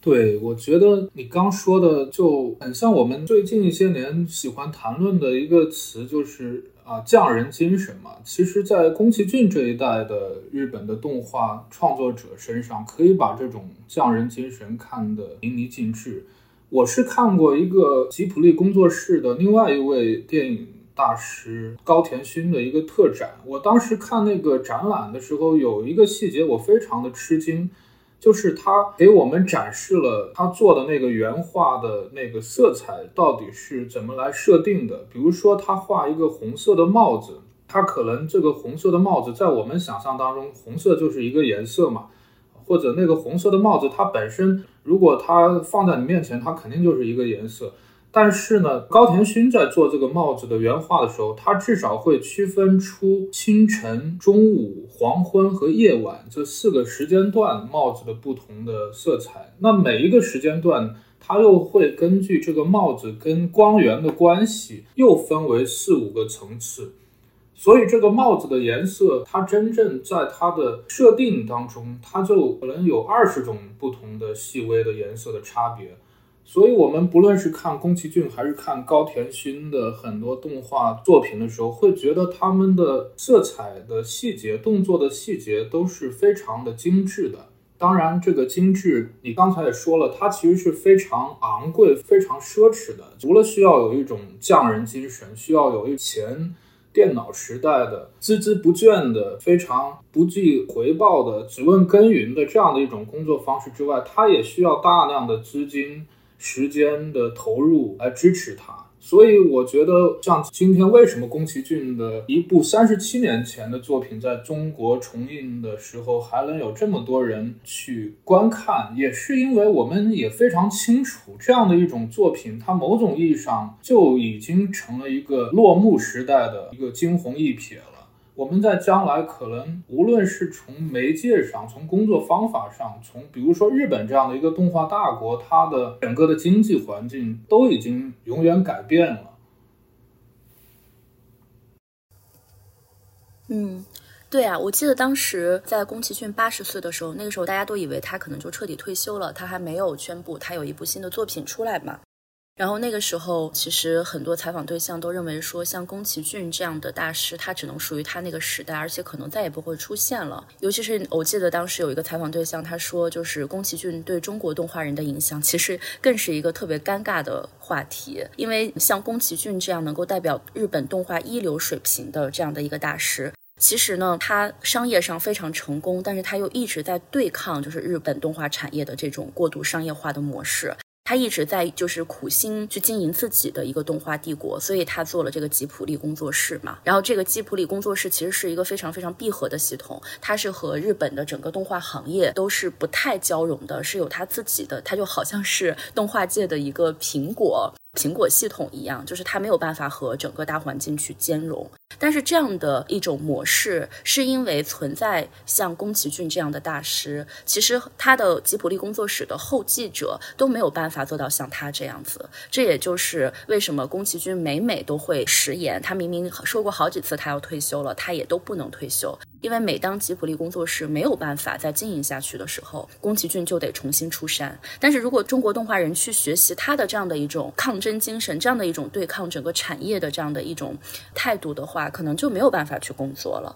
Speaker 2: 对，我觉得你刚说的就很像我们最近一些年喜欢谈论的一个词，就是。啊，匠人精神嘛，其实，在宫崎骏这一代的日本的动画创作者身上，可以把这种匠人精神看得淋漓尽致。我是看过一个吉普力工作室的另外一位电影大师高田勋的一个特展，我当时看那个展览的时候，有一个细节我非常的吃惊。就是他给我们展示了他做的那个原画的那个色彩到底是怎么来设定的。比如说，他画一个红色的帽子，他可能这个红色的帽子在我们想象当中，红色就是一个颜色嘛，或者那个红色的帽子它本身，如果它放在你面前，它肯定就是一个颜色。但是呢，高田勋在做这个帽子的原画的时候，他至少会区分出清晨、中午、黄昏和夜晚这四个时间段帽子的不同的色彩。那每一个时间段，他又会根据这个帽子跟光源的关系，又分为四五个层次。所以这个帽子的颜色，它真正在它的设定当中，它就可能有二十种不同的细微的颜色的差别。所以，我们不论是看宫崎骏还是看高田勋的很多动画作品的时候，会觉得他们的色彩的细节、动作的细节都是非常的精致的。当然，这个精致，你刚才也说了，它其实是非常昂贵、非常奢侈的。除了需要有一种匠人精神，需要有一前电脑时代的孜孜不倦的、非常不计回报的、只问耕耘的这样的一种工作方式之外，它也需要大量的资金、时间的投入来支持它。所以我觉得，像今天为什么宫崎骏的一部三十七年前的作品在中国重映的时候还能有这么多人去观看，也是因为我们也非常清楚，这样的一种作品，它某种意义上就已经成了一个落幕时代的一个惊鸿一瞥了。我们在将来可能，无论是从媒介上，从工作方法上，从比如说日本这样的一个动画大国，它的整个的经济环境都已经永远改变了。
Speaker 1: 嗯，对啊，我记得当时在宫崎骏八十岁的时候，那个时候大家都以为他可能就彻底退休了，他还没有宣布他有一部新的作品出来嘛。然后那个时候，其实很多采访对象都认为说，像宫崎骏这样的大师，他只能属于他那个时代，而且可能再也不会出现了。尤其是我记得当时有一个采访对象，他说，就是宫崎骏对中国动画人的影响，其实更是一个特别尴尬的话题。因为像宫崎骏这样能够代表日本动画一流水平的这样的一个大师，其实呢，他商业上非常成功，但是他又一直在对抗就是日本动画产业的这种过度商业化的模式。他一直在就是苦心去经营自己的一个动画帝国，所以他做了这个吉普力工作室嘛。然后这个吉普力工作室其实是一个非常非常闭合的系统，它是和日本的整个动画行业都是不太交融的，是有他自己的，它就好像是动画界的一个苹果。苹果系统一样，就是它没有办法和整个大环境去兼容。但是这样的一种模式，是因为存在像宫崎骏这样的大师，其实他的吉卜力工作室的后继者都没有办法做到像他这样子。这也就是为什么宫崎骏每每都会食言，他明明说过好几次他要退休了，他也都不能退休。因为每当吉卜力工作室没有办法再经营下去的时候，宫崎骏就得重新出山。但是如果中国动画人去学习他的这样的一种抗争精神，这样的一种对抗整个产业的这样的一种态度的话，可能就没有办法去工作了。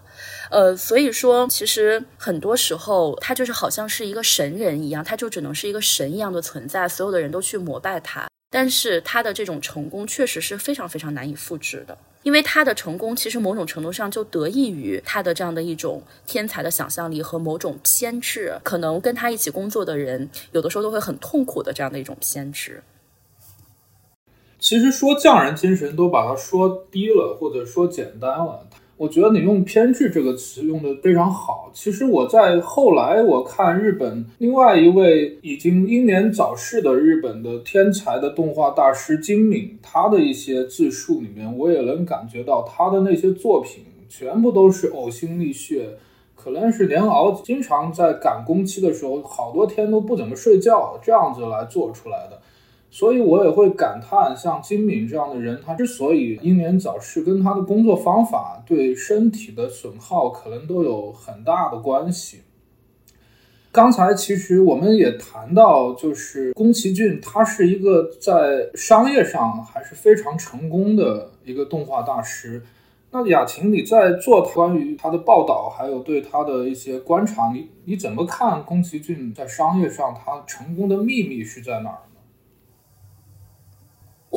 Speaker 1: 呃，所以说，其实很多时候他就是好像是一个神人一样，他就只能是一个神一样的存在，所有的人都去膜拜他。但是他的这种成功确实是非常非常难以复制的。因为他的成功，其实某种程度上就得益于他的这样的一种天才的想象力和某种偏执，可能跟他一起工作的人，有的时候都会很痛苦的这样的一种偏执。
Speaker 2: 其实说匠人精神，都把它说低了，或者说简单了。我觉得你用“偏执”这个词用的非常好。其实我在后来我看日本另外一位已经英年早逝的日本的天才的动画大师金敏，他的一些自述里面，我也能感觉到他的那些作品全部都是呕心沥血，可能是连熬，经常在赶工期的时候，好多天都不怎么睡觉，这样子来做出来的。所以我也会感叹，像金敏这样的人，他之所以英年早逝，跟他的工作方法对身体的损耗可能都有很大的关系。刚才其实我们也谈到，就是宫崎骏，他是一个在商业上还是非常成功的一个动画大师。那雅琴，你在做关于他的报道，还有对他的一些观察，你你怎么看宫崎骏在商业上他成功的秘密是在哪儿？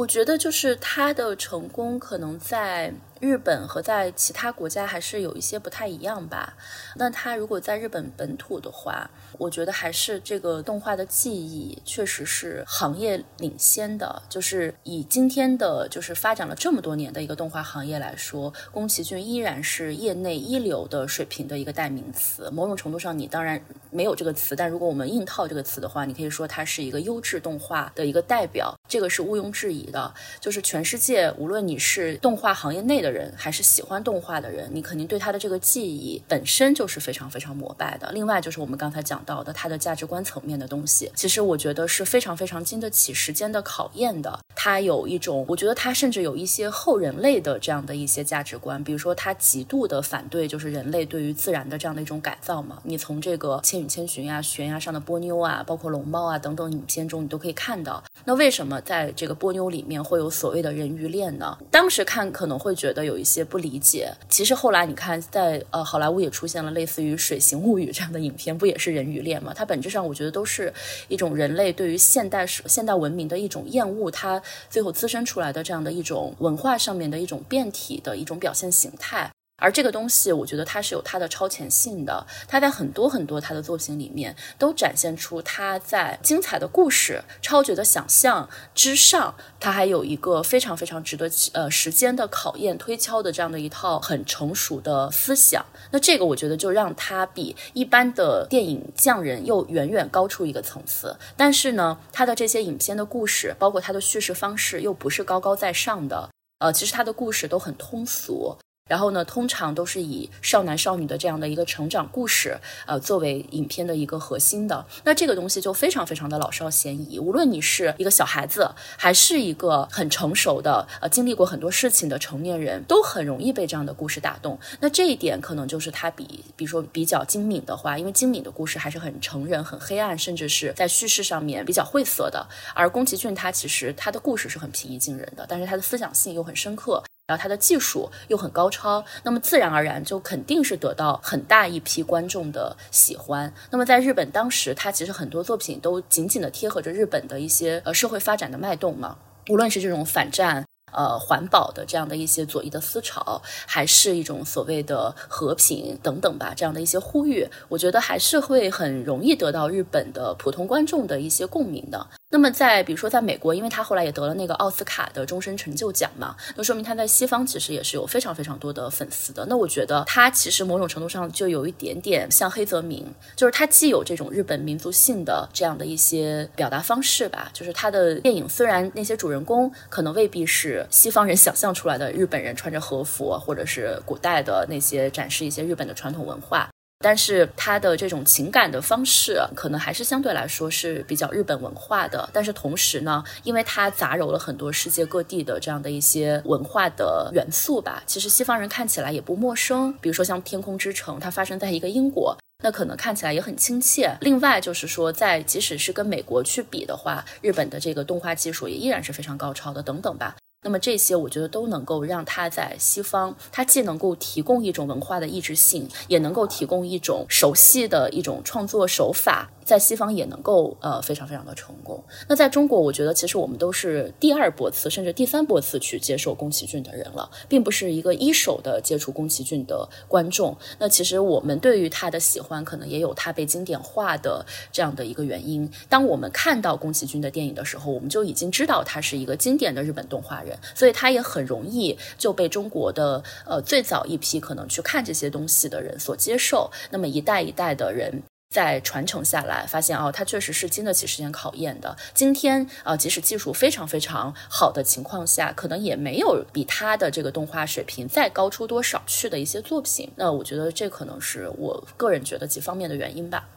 Speaker 1: 我觉得就是他的成功可能在。日本和在其他国家还是有一些不太一样吧。那他如果在日本本土的话，我觉得还是这个动画的技艺确实是行业领先的。就是以今天的就是发展了这么多年的一个动画行业来说，宫崎骏依然是业内一流的水平的一个代名词。某种程度上，你当然没有这个词，但如果我们硬套这个词的话，你可以说它是一个优质动画的一个代表，这个是毋庸置疑的。就是全世界，无论你是动画行业内的。人还是喜欢动画的人，你肯定对他的这个记忆本身就是非常非常膜拜的。另外就是我们刚才讲到的他的价值观层面的东西，其实我觉得是非常非常经得起时间的考验的。他有一种，我觉得他甚至有一些后人类的这样的一些价值观，比如说他极度的反对就是人类对于自然的这样的一种改造嘛。你从这个《千与千寻》啊、悬崖上的波妞啊，包括龙猫啊等等影片中，你都可以看到。那为什么在这个波妞里面会有所谓的人鱼恋呢？当时看可能会觉得有一些不理解。其实后来你看，在呃好莱坞也出现了类似于《水形物语》这样的影片，不也是人鱼恋吗？它本质上我觉得都是一种人类对于现代现代文明的一种厌恶，它最后滋生出来的这样的一种文化上面的一种变体的一种表现形态。而这个东西，我觉得它是有它的超前性的。它在很多很多他的作品里面，都展现出他在精彩的故事、超绝的想象之上，他还有一个非常非常值得呃时间的考验、推敲的这样的一套很成熟的思想。那这个我觉得就让他比一般的电影匠人又远远高出一个层次。但是呢，他的这些影片的故事，包括他的叙事方式，又不是高高在上的。呃，其实他的故事都很通俗。然后呢，通常都是以少男少女的这样的一个成长故事，呃，作为影片的一个核心的。那这个东西就非常非常的老少咸宜，无论你是一个小孩子，还是一个很成熟的，呃，经历过很多事情的成年人，都很容易被这样的故事打动。那这一点可能就是他比，比如说比较精敏的话，因为精敏的故事还是很成人、很黑暗，甚至是在叙事上面比较晦涩的。而宫崎骏他其实他的故事是很平易近人的，但是他的思想性又很深刻。然后他的技术又很高超，那么自然而然就肯定是得到很大一批观众的喜欢。那么在日本当时，他其实很多作品都紧紧的贴合着日本的一些呃社会发展的脉动嘛，无论是这种反战。呃，环保的这样的一些左翼的思潮，还是一种所谓的和平等等吧，这样的一些呼吁，我觉得还是会很容易得到日本的普通观众的一些共鸣的。那么在比如说在美国，因为他后来也得了那个奥斯卡的终身成就奖嘛，那说明他在西方其实也是有非常非常多的粉丝的。那我觉得他其实某种程度上就有一点点像黑泽明，就是他既有这种日本民族性的这样的一些表达方式吧，就是他的电影虽然那些主人公可能未必是西方人想象出来的日本人穿着和服，或者是古代的那些展示一些日本的传统文化。但是他的这种情感的方式，可能还是相对来说是比较日本文化的。但是同时呢，因为它杂糅了很多世界各地的这样的一些文化的元素吧，其实西方人看起来也不陌生。比如说像《天空之城》，它发生在一个英国，那可能看起来也很亲切。另外就是说，在即使是跟美国去比的话，日本的这个动画技术也依然是非常高超的，等等吧。那么这些，我觉得都能够让他在西方，他既能够提供一种文化的意志性，也能够提供一种熟悉的一种创作手法。在西方也能够呃非常非常的成功。那在中国，我觉得其实我们都是第二波次甚至第三波次去接受宫崎骏的人了，并不是一个一手的接触宫崎骏的观众。那其实我们对于他的喜欢，可能也有他被经典化的这样的一个原因。当我们看到宫崎骏的电影的时候，我们就已经知道他是一个经典的日本动画人，所以他也很容易就被中国的呃最早一批可能去看这些东西的人所接受。那么一代一代的人。在传承下来，发现哦，它确实是经得起时间考验的。今天啊，即使技术非常非常好的情况下，可能也没有比它的这个动画水平再高出多少去的一些作品。那我觉得这可能是我个人觉得几方面的原因吧。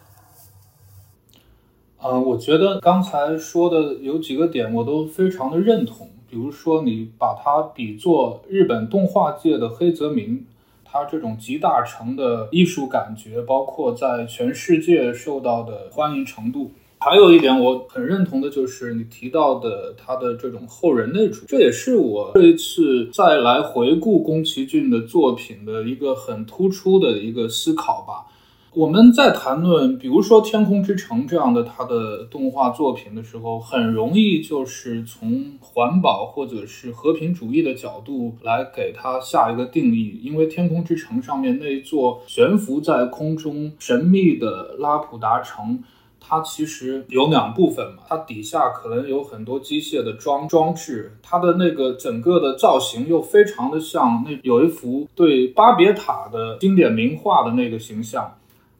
Speaker 2: 呃，我觉得刚才说的有几个点我都非常的认同，比如说你把它比作日本动画界的黑泽明。他这种集大成的艺术感觉，包括在全世界受到的欢迎程度，还有一点我很认同的就是你提到的他的这种后人类主，这也是我这一次再来回顾宫崎骏的作品的一个很突出的一个思考吧。我们在谈论，比如说《天空之城》这样的它的动画作品的时候，很容易就是从环保或者是和平主义的角度来给它下一个定义。因为《天空之城》上面那座悬浮在空中神秘的拉普达城，它其实有两部分嘛，它底下可能有很多机械的装装置，它的那个整个的造型又非常的像那有一幅对巴别塔的经典名画的那个形象。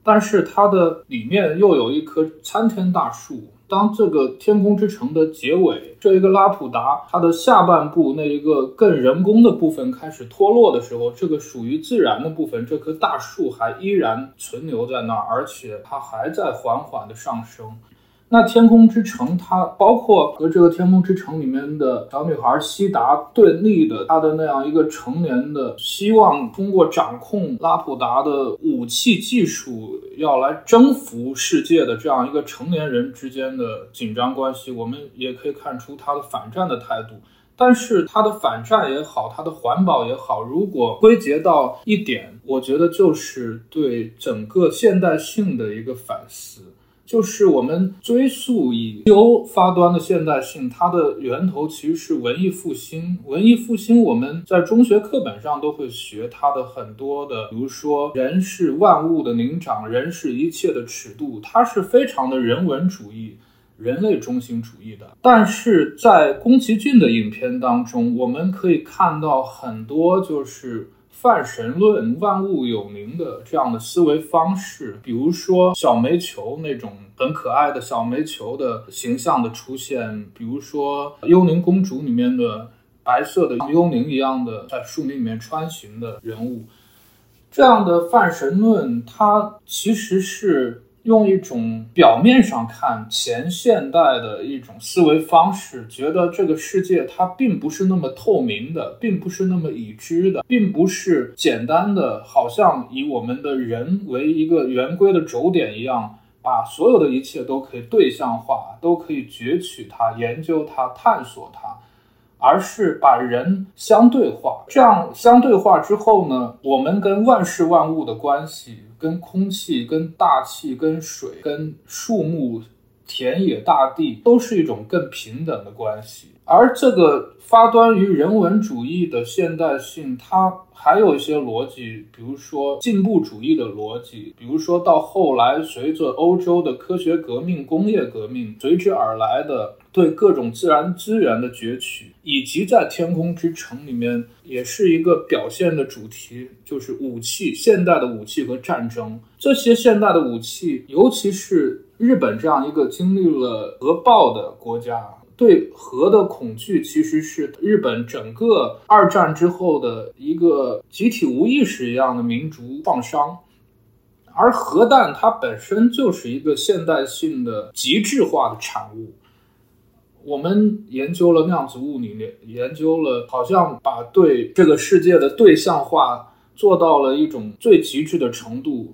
Speaker 2: 但是它的里面又有一棵参天大树。当这个天空之城的结尾，这一个拉普达它的下半部那一个更人工的部分开始脱落的时候，这个属于自然的部分，这棵大树还依然存留在那儿，而且它还在缓缓的上升。那《天空之城》它包括和这个《天空之城》里面的小女孩希达对立的，她的那样一个成年的希望通过掌控拉普达的武器技术要来征服世界的这样一个成年人之间的紧张关系，我们也可以看出他的反战的态度。但是他的反战也好，他的环保也好，如果归结到一点，我觉得就是对整个现代性的一个反思。就是我们追溯以西欧发端的现代性，它的源头其实是文艺复兴。文艺复兴，我们在中学课本上都会学它的很多的，比如说“人是万物的灵长，人是一切的尺度”，它是非常的人文主义、人类中心主义的。但是在宫崎骏的影片当中，我们可以看到很多就是。泛神论、万物有灵的这样的思维方式，比如说小煤球那种很可爱的小煤球的形象的出现，比如说《幽灵公主》里面的白色的幽灵一样的在树林里面穿行的人物，这样的泛神论，它其实是。用一种表面上看前现代的一种思维方式，觉得这个世界它并不是那么透明的，并不是那么已知的，并不是简单的，好像以我们的人为一个圆规的轴点一样，把所有的一切都可以对象化，都可以攫取它、研究它、探索它，而是把人相对化。这样相对化之后呢，我们跟万事万物的关系。跟空气、跟大气、跟水、跟树木、田野、大地，都是一种更平等的关系。而这个发端于人文主义的现代性，它还有一些逻辑，比如说进步主义的逻辑，比如说到后来随着欧洲的科学革命、工业革命随之而来的。对各种自然资源的攫取，以及在《天空之城》里面也是一个表现的主题，就是武器、现代的武器和战争。这些现代的武器，尤其是日本这样一个经历了核爆的国家，对核的恐惧，其实是日本整个二战之后的一个集体无意识一样的民族创伤。而核弹它本身就是一个现代性的极致化的产物。我们研究了量子物理，研究了好像把对这个世界的对象化做到了一种最极致的程度。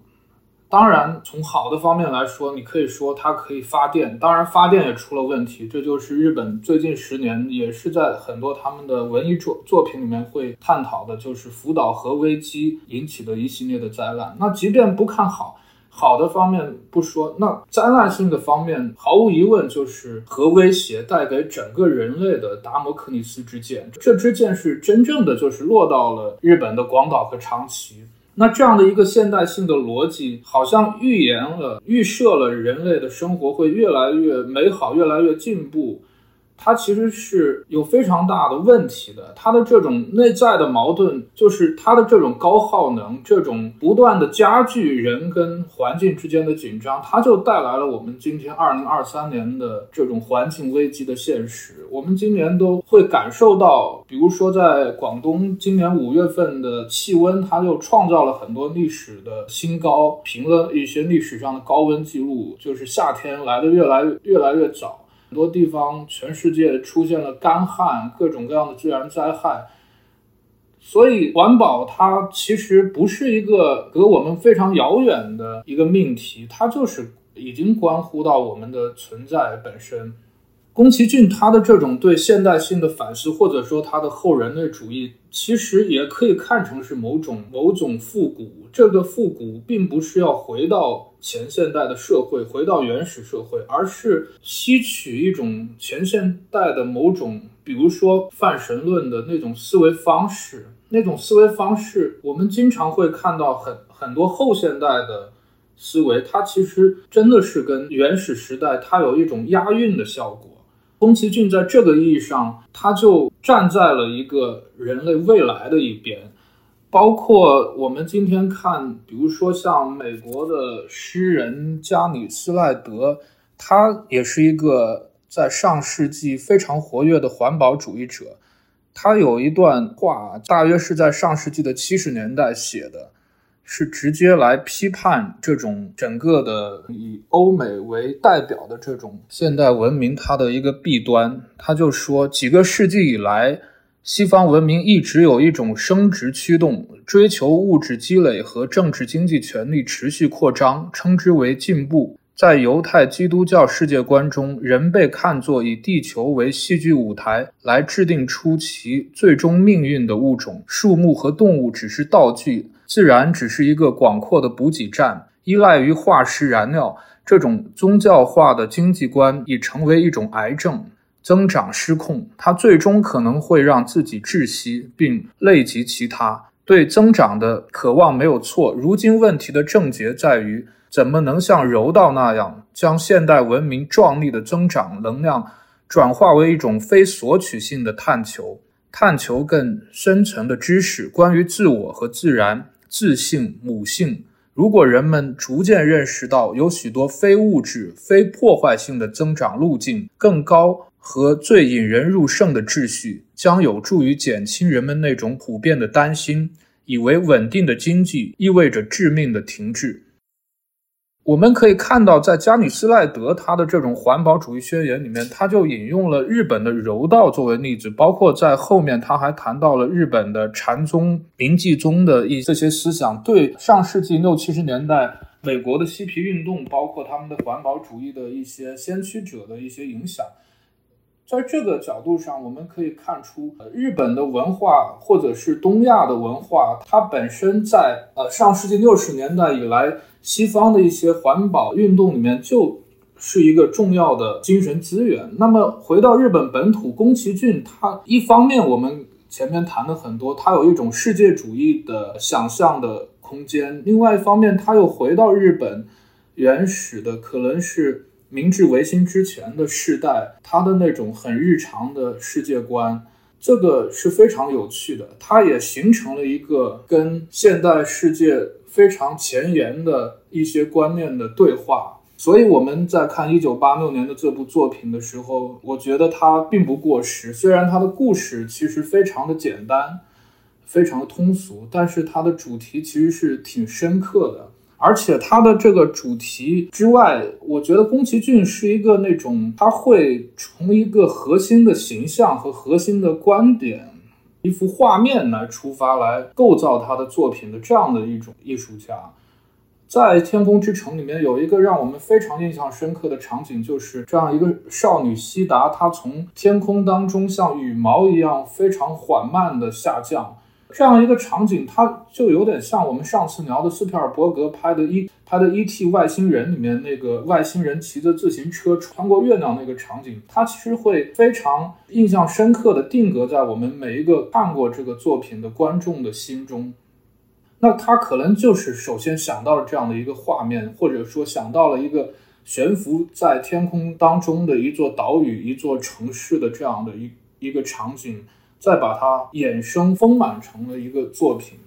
Speaker 2: 当然，从好的方面来说，你可以说它可以发电。当然，发电也出了问题。这就是日本最近十年也是在很多他们的文艺作作品里面会探讨的，就是福岛核危机引起的一系列的灾难。那即便不看好。好的方面不说，那灾难性的方面，毫无疑问就是核威胁带给整个人类的达摩克尼斯之剑。这支箭是真正的就是落到了日本的广岛和长崎。那这样的一个现代性的逻辑，好像预言了、预设了人类的生活会越来越美好、越来越进步。它其实是有非常大的问题的，它的这种内在的矛盾，就是它的这种高耗能，这种不断的加剧人跟环境之间的紧张，它就带来了我们今天二零二三年的这种环境危机的现实。我们今年都会感受到，比如说在广东，今年五月份的气温，它就创造了很多历史的新高，平了一些历史上的高温记录，就是夏天来的越来越来越早。很多地方，全世界出现了干旱，各种各样的自然灾害。所以，环保它其实不是一个隔我们非常遥远的一个命题，它就是已经关乎到我们的存在本身。宫崎骏他的这种对现代性的反思，或者说他的后人类主义，其实也可以看成是某种某种复古。这个复古并不是要回到前现代的社会，回到原始社会，而是吸取一种前现代的某种，比如说泛神论的那种思维方式。那种思维方式，我们经常会看到很很多后现代的思维，它其实真的是跟原始时代它有一种押韵的效果。宫崎骏在这个意义上，他就站在了一个人类未来的一边。包括我们今天看，比如说像美国的诗人加里斯赖德，他也是一个在上世纪非常活跃的环保主义者。他有一段话，大约是在上世纪的七十年代写的，是直接来批判这种整个的以欧美为代表的这种现代文明它的一个弊端。他就说，几个世纪以来，西方文明一直有一种生殖驱动，追求物质积累和政治经济权力持续扩张，称之为进步。在犹太基督教世界观中，人被看作以地球为戏剧舞台来制定出其最终命运的物种，树木和动物只是道具，自然只是一个广阔的补给站，依赖于化石燃料。这种宗教化的经济观已成为一种癌症，增长失控，它最终可能会让自己窒息并累及其他。对增长的渴望没有错，如今问题的症结在于。怎么能像柔道那样，将现代文明壮丽的增长能量转化为一种非索取性的探求，探求更深层的知识，关于自我和自然、自性、母性？如果人们逐渐认识到有许多非物质、非破坏性的增长路径，更高和最引人入胜的秩序，将有助于减轻人们那种普遍的担心，以为稳定的经济意味着致命的停滞。我们可以看到，在加里斯赖德他的这种环保主义宣言里面，他就引用了日本的柔道作为例子，包括在后面他还谈到了日本的禅宗、明记宗的一这些思想对上世纪六七十年代美国的嬉皮运动，包括他们的环保主义的一些先驱者的一些影响。在这个角度上，我们可以看出，日本的文化或者是东亚的文化，它本身在呃上世纪六十年代以来。西方的一些环保运动里面，就是一个重要的精神资源。那么回到日本本土，宫崎骏他一方面我们前面谈了很多，他有一种世界主义的想象的空间；另外一方面，他又回到日本原始的，可能是明治维新之前的世代，他的那种很日常的世界观，这个是非常有趣的。它也形成了一个跟现代世界。非常前沿的一些观念的对话，所以我们在看一九八六年的这部作品的时候，我觉得它并不过时。虽然它的故事其实非常的简单，非常的通俗，但是它的主题其实是挺深刻的。而且它的这个主题之外，我觉得宫崎骏是一个那种他会从一个核心的形象和核心的观点。一幅画面来出发，来构造他的作品的这样的一种艺术家，在《天空之城》里面有一个让我们非常印象深刻的场景，就是这样一个少女希达，她从天空当中像羽毛一样非常缓慢的下降。这样一个场景，它就有点像我们上次聊的斯皮尔伯格拍的《一拍的 E.T. 外星人》里面那个外星人骑着自行车穿过月亮那个场景，它其实会非常印象深刻的定格在我们每一个看过这个作品的观众的心中。那他可能就是首先想到了这样的一个画面，或者说想到了一个悬浮在天空当中的一座岛屿、一座城市的这样的一一个场景。再把它衍生丰满成了一个作品，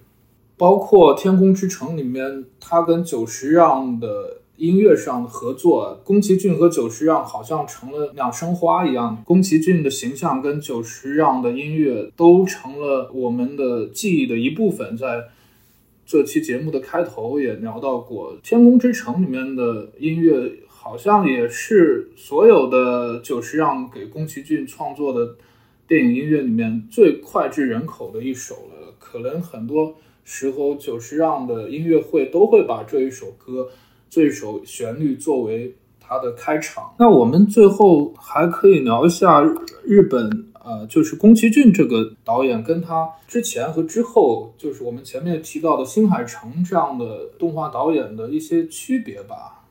Speaker 2: 包括《天空之城》里面，他跟久石让的音乐上的合作，宫崎骏和久石让好像成了两生花一样。宫崎骏的形象跟久石让的音乐都成了我们的记忆的一部分。在这期节目的开头也聊到过，《天空之城》里面的音乐好像也是所有的久石让给宫崎骏创作的。电影音乐里面最脍炙人口的一首了，可能很多时候久石让的音乐会都会把这一首歌、这一首旋律作为它的开场。那我们最后还可以聊一下日本，呃，就是宫崎骏这个导演跟他之前和之后，就是我们前面提到的新海诚这样的动画导演的一些区别吧。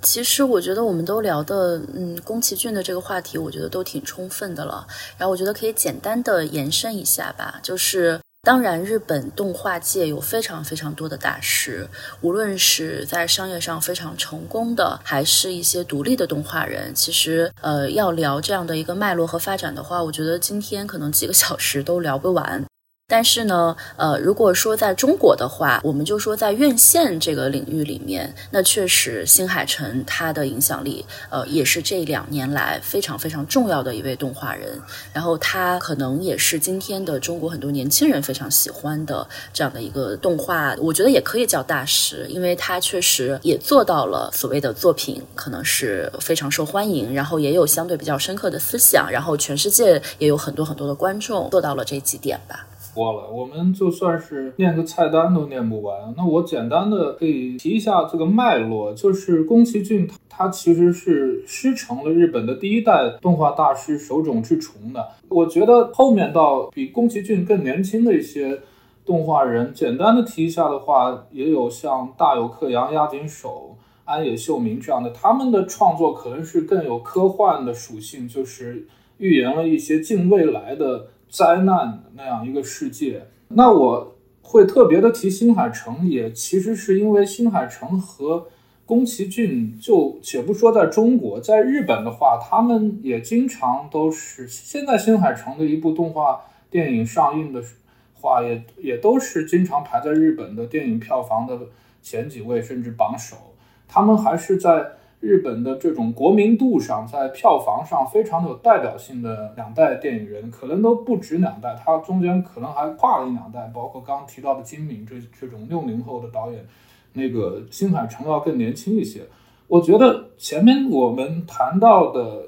Speaker 1: 其实我觉得我们都聊的，嗯，宫崎骏的这个话题，我觉得都挺充分的了。然后我觉得可以简单的延伸一下吧，就是当然日本动画界有非常非常多的大师，无论是在商业上非常成功的，还是一些独立的动画人。其实，呃，要聊这样的一个脉络和发展的话，我觉得今天可能几个小时都聊不完。但是呢，呃，如果说在中国的话，我们就说在院线这个领域里面，那确实新海诚他的影响力，呃，也是这两年来非常非常重要的一位动画人。然后他可能也是今天的中国很多年轻人非常喜欢的这样的一个动画，我觉得也可以叫大师，因为他确实也做到了所谓的作品可能是非常受欢迎，然后也有相对比较深刻的思想，然后全世界也有很多很多的观众做到了这几点吧。
Speaker 2: 多了，我们就算是念个菜单都念不完。那我简单的可以提一下这个脉络，就是宫崎骏他其实是师承了日本的第一代动画大师手冢治虫的。我觉得后面到比宫崎骏更年轻的一些动画人，简单的提一下的话，也有像大友克洋、押井守、安野秀明这样的，他们的创作可能是更有科幻的属性，就是预言了一些近未来的。灾难那样一个世界，那我会特别的提新海诚，也其实是因为新海诚和宫崎骏，就且不说在中国，在日本的话，他们也经常都是现在新海诚的一部动画电影上映的话，也也都是经常排在日本的电影票房的前几位，甚至榜首。他们还是在。日本的这种国民度上，在票房上非常有代表性的两代电影人，可能都不止两代，他中间可能还跨了一两代，包括刚刚提到的金敏这这种六零后的导演，那个新海诚要更年轻一些。我觉得前面我们谈到的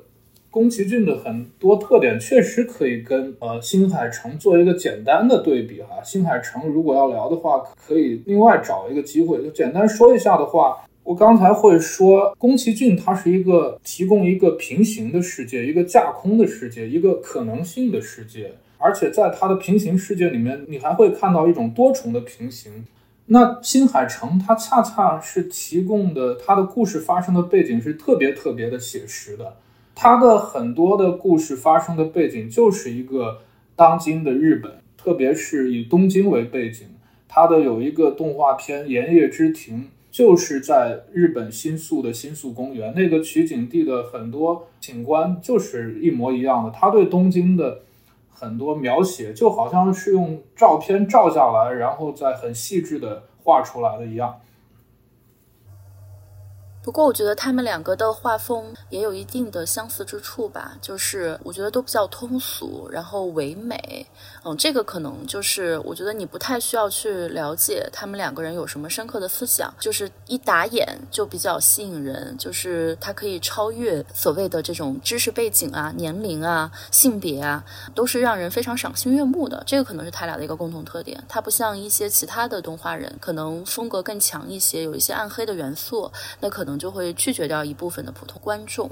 Speaker 2: 宫崎骏的很多特点，确实可以跟呃新海诚做一个简单的对比哈。新海诚如果要聊的话，可以另外找一个机会，就简单说一下的话。我刚才会说，宫崎骏他是一个提供一个平行的世界，一个架空的世界，一个可能性的世界，而且在他的平行世界里面，你还会看到一种多重的平行。那新海诚他恰恰是提供的，他的故事发生的背景是特别特别的写实的，他的很多的故事发生的背景就是一个当今的日本，特别是以东京为背景，他的有一个动画片《盐业之庭》。就是在日本新宿的新宿公园，那个取景地的很多景观就是一模一样的。他对东京的很多描写，就好像是用照片照下来，然后再很细致的画出来的一样。
Speaker 1: 不过，我觉得他们两个的画风也有一定的相似之处吧，就是我觉得都比较通俗，然后唯美。嗯，这个可能就是我觉得你不太需要去了解他们两个人有什么深刻的思想，就是一打眼就比较吸引人，就是它可以超越所谓的这种知识背景啊、年龄啊、性别啊，都是让人非常赏心悦目的。这个可能是他俩的一个共同特点。它不像一些其他的动画人，可能风格更强一些，有一些暗黑的元素，那可能能就会拒绝掉一部分的普通观众。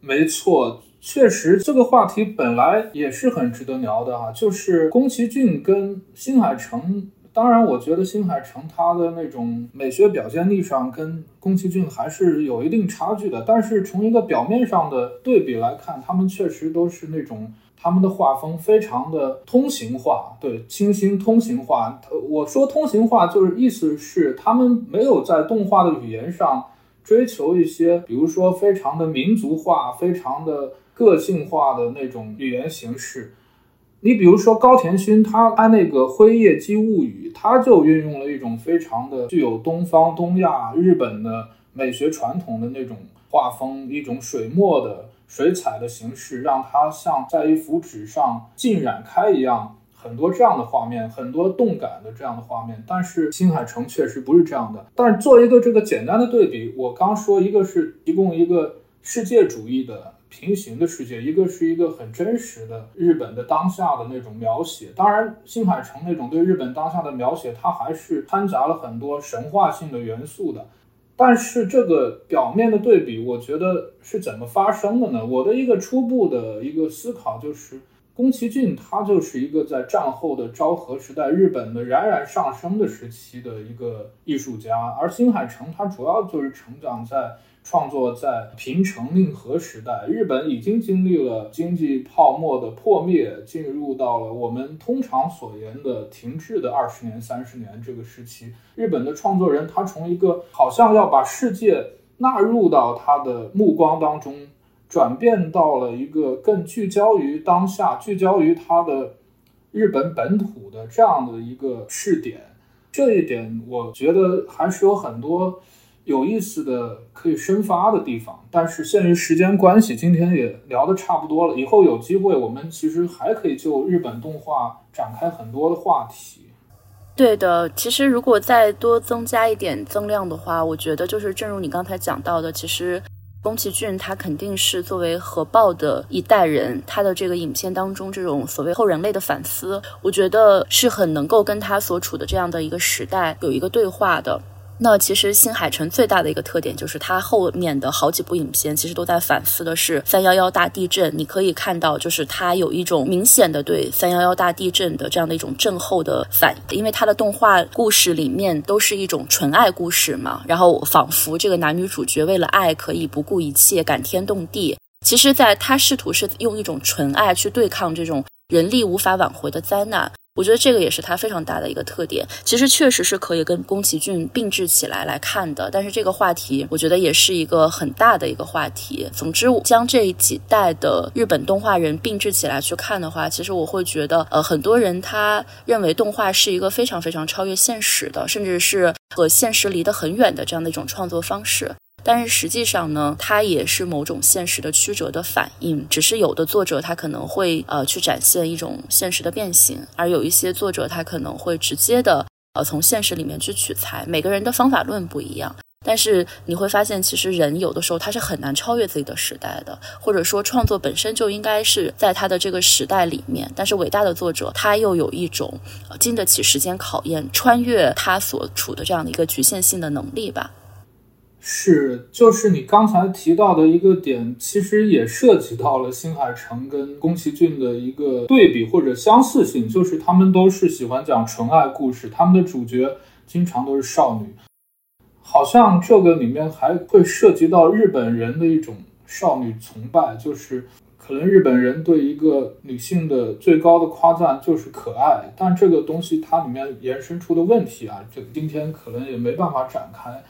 Speaker 2: 没错。确实，这个话题本来也是很值得聊的哈。就是宫崎骏跟新海诚，当然，我觉得新海诚他的那种美学表现力上跟宫崎骏还是有一定差距的。但是从一个表面上的对比来看，他们确实都是那种他们的画风非常的通行化，对，清新通行化。我说通行化，就是意思是他们没有在动画的语言上追求一些，比如说非常的民族化，非常的。个性化的那种语言形式，你比如说高田勋，他拍那个《辉夜姬物语》，他就运用了一种非常的具有东方、东亚、日本的美学传统的那种画风，一种水墨的水彩的形式，让它像在一幅纸上浸染开一样，很多这样的画面，很多动感的这样的画面。但是新海诚确实不是这样的。但是做一个这个简单的对比，我刚说一个是提供一个世界主义的。平行的世界，一个是一个很真实的日本的当下的那种描写，当然新海诚那种对日本当下的描写，它还是掺杂了很多神话性的元素的。但是这个表面的对比，我觉得是怎么发生的呢？我的一个初步的一个思考就是，宫崎骏他就是一个在战后的昭和时代日本的冉冉上升的时期的一个艺术家，而新海诚他主要就是成长在。创作在平成令和时代，日本已经经历了经济泡沫的破灭，进入到了我们通常所言的停滞的二十年、三十年这个时期。日本的创作人，他从一个好像要把世界纳入到他的目光当中，转变到了一个更聚焦于当下、聚焦于它的。日本本土的这样的一个试点。这一点我觉得还是有很多有意思的可以深发的地方。但是限于时间关系，今天也聊得差不多了。以后有机会，我们其实还可以就日本动画展开很多的话题。
Speaker 1: 对的，其实如果再多增加一点增量的话，我觉得就是正如你刚才讲到的，其实宫崎骏他肯定是作为核爆的一代人，他的这个影片当中这种所谓后人类的反思，我觉得是很能够跟他所处的这样的一个时代有一个对话的。那其实新海诚最大的一个特点就是，他后面的好几部影片其实都在反思的是三幺幺大地震。你可以看到，就是他有一种明显的对三幺幺大地震的这样的一种震后的反，因为他的动画故事里面都是一种纯爱故事嘛，然后仿佛这个男女主角为了爱可以不顾一切，感天动地。其实，在他试图是用一种纯爱去对抗这种人力无法挽回的灾难。我觉得这个也是它非常大的一个特点。其实确实是可以跟宫崎骏并置起来来看的。但是这个话题，我觉得也是一个很大的一个话题。总之，将这几代的日本动画人并置起来去看的话，其实我会觉得，呃，很多人他认为动画是一个非常非常超越现实的，甚至是和现实离得很远的这样的一种创作方式。但是实际上呢，它也是某种现实的曲折的反应。只是有的作者他可能会呃去展现一种现实的变形，而有一些作者他可能会直接的呃从现实里面去取材。每个人的方法论不一样，但是你会发现，其实人有的时候他是很难超越自己的时代的，或者说创作本身就应该是在他的这个时代里面。但是伟大的作者他又有一种经得起时间考验、穿越他所处的这样的一个局限性的能力吧。
Speaker 2: 是，就是你刚才提到的一个点，其实也涉及到了新海诚跟宫崎骏的一个对比或者相似性，就是他们都是喜欢讲纯爱故事，他们的主角经常都是少女，好像这个里面还会涉及到日本人的一种少女崇拜，就是可能日本人对一个女性的最高的夸赞就是可爱，但这个东西它里面延伸出的问题啊，这今天可能也没办法展开。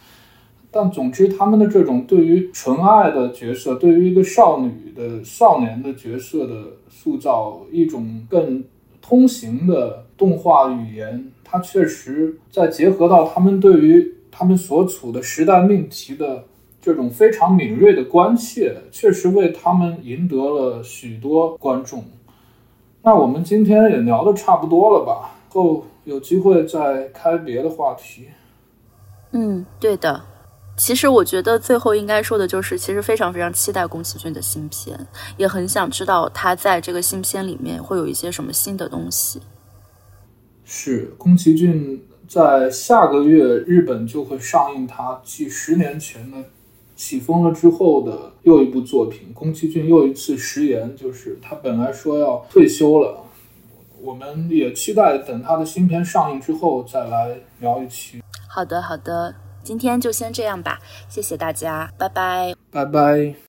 Speaker 2: 但总之，他们的这种对于纯爱的角色，对于一个少女的少年的角色的塑造，一种更通行的动画语言，它确实在结合到他们对于他们所处的时代命题的这种非常敏锐的关切，确实为他们赢得了许多观众。那我们今天也聊得差不多了吧？后有机会再开别的话题。
Speaker 1: 嗯，对的。其实我觉得最后应该说的就是，其实非常非常期待宫崎骏的新片，也很想知道他在这个新片里面会有一些什么新的东西。
Speaker 2: 是宫崎骏在下个月日本就会上映他继十年前的《起风了》之后的又一部作品。宫崎骏又一次食言，就是他本来说要退休了，我们也期待等他的新片上映之后再来聊一期。
Speaker 1: 好的，好的。今天就先这样吧，谢谢大家，拜拜，
Speaker 2: 拜拜。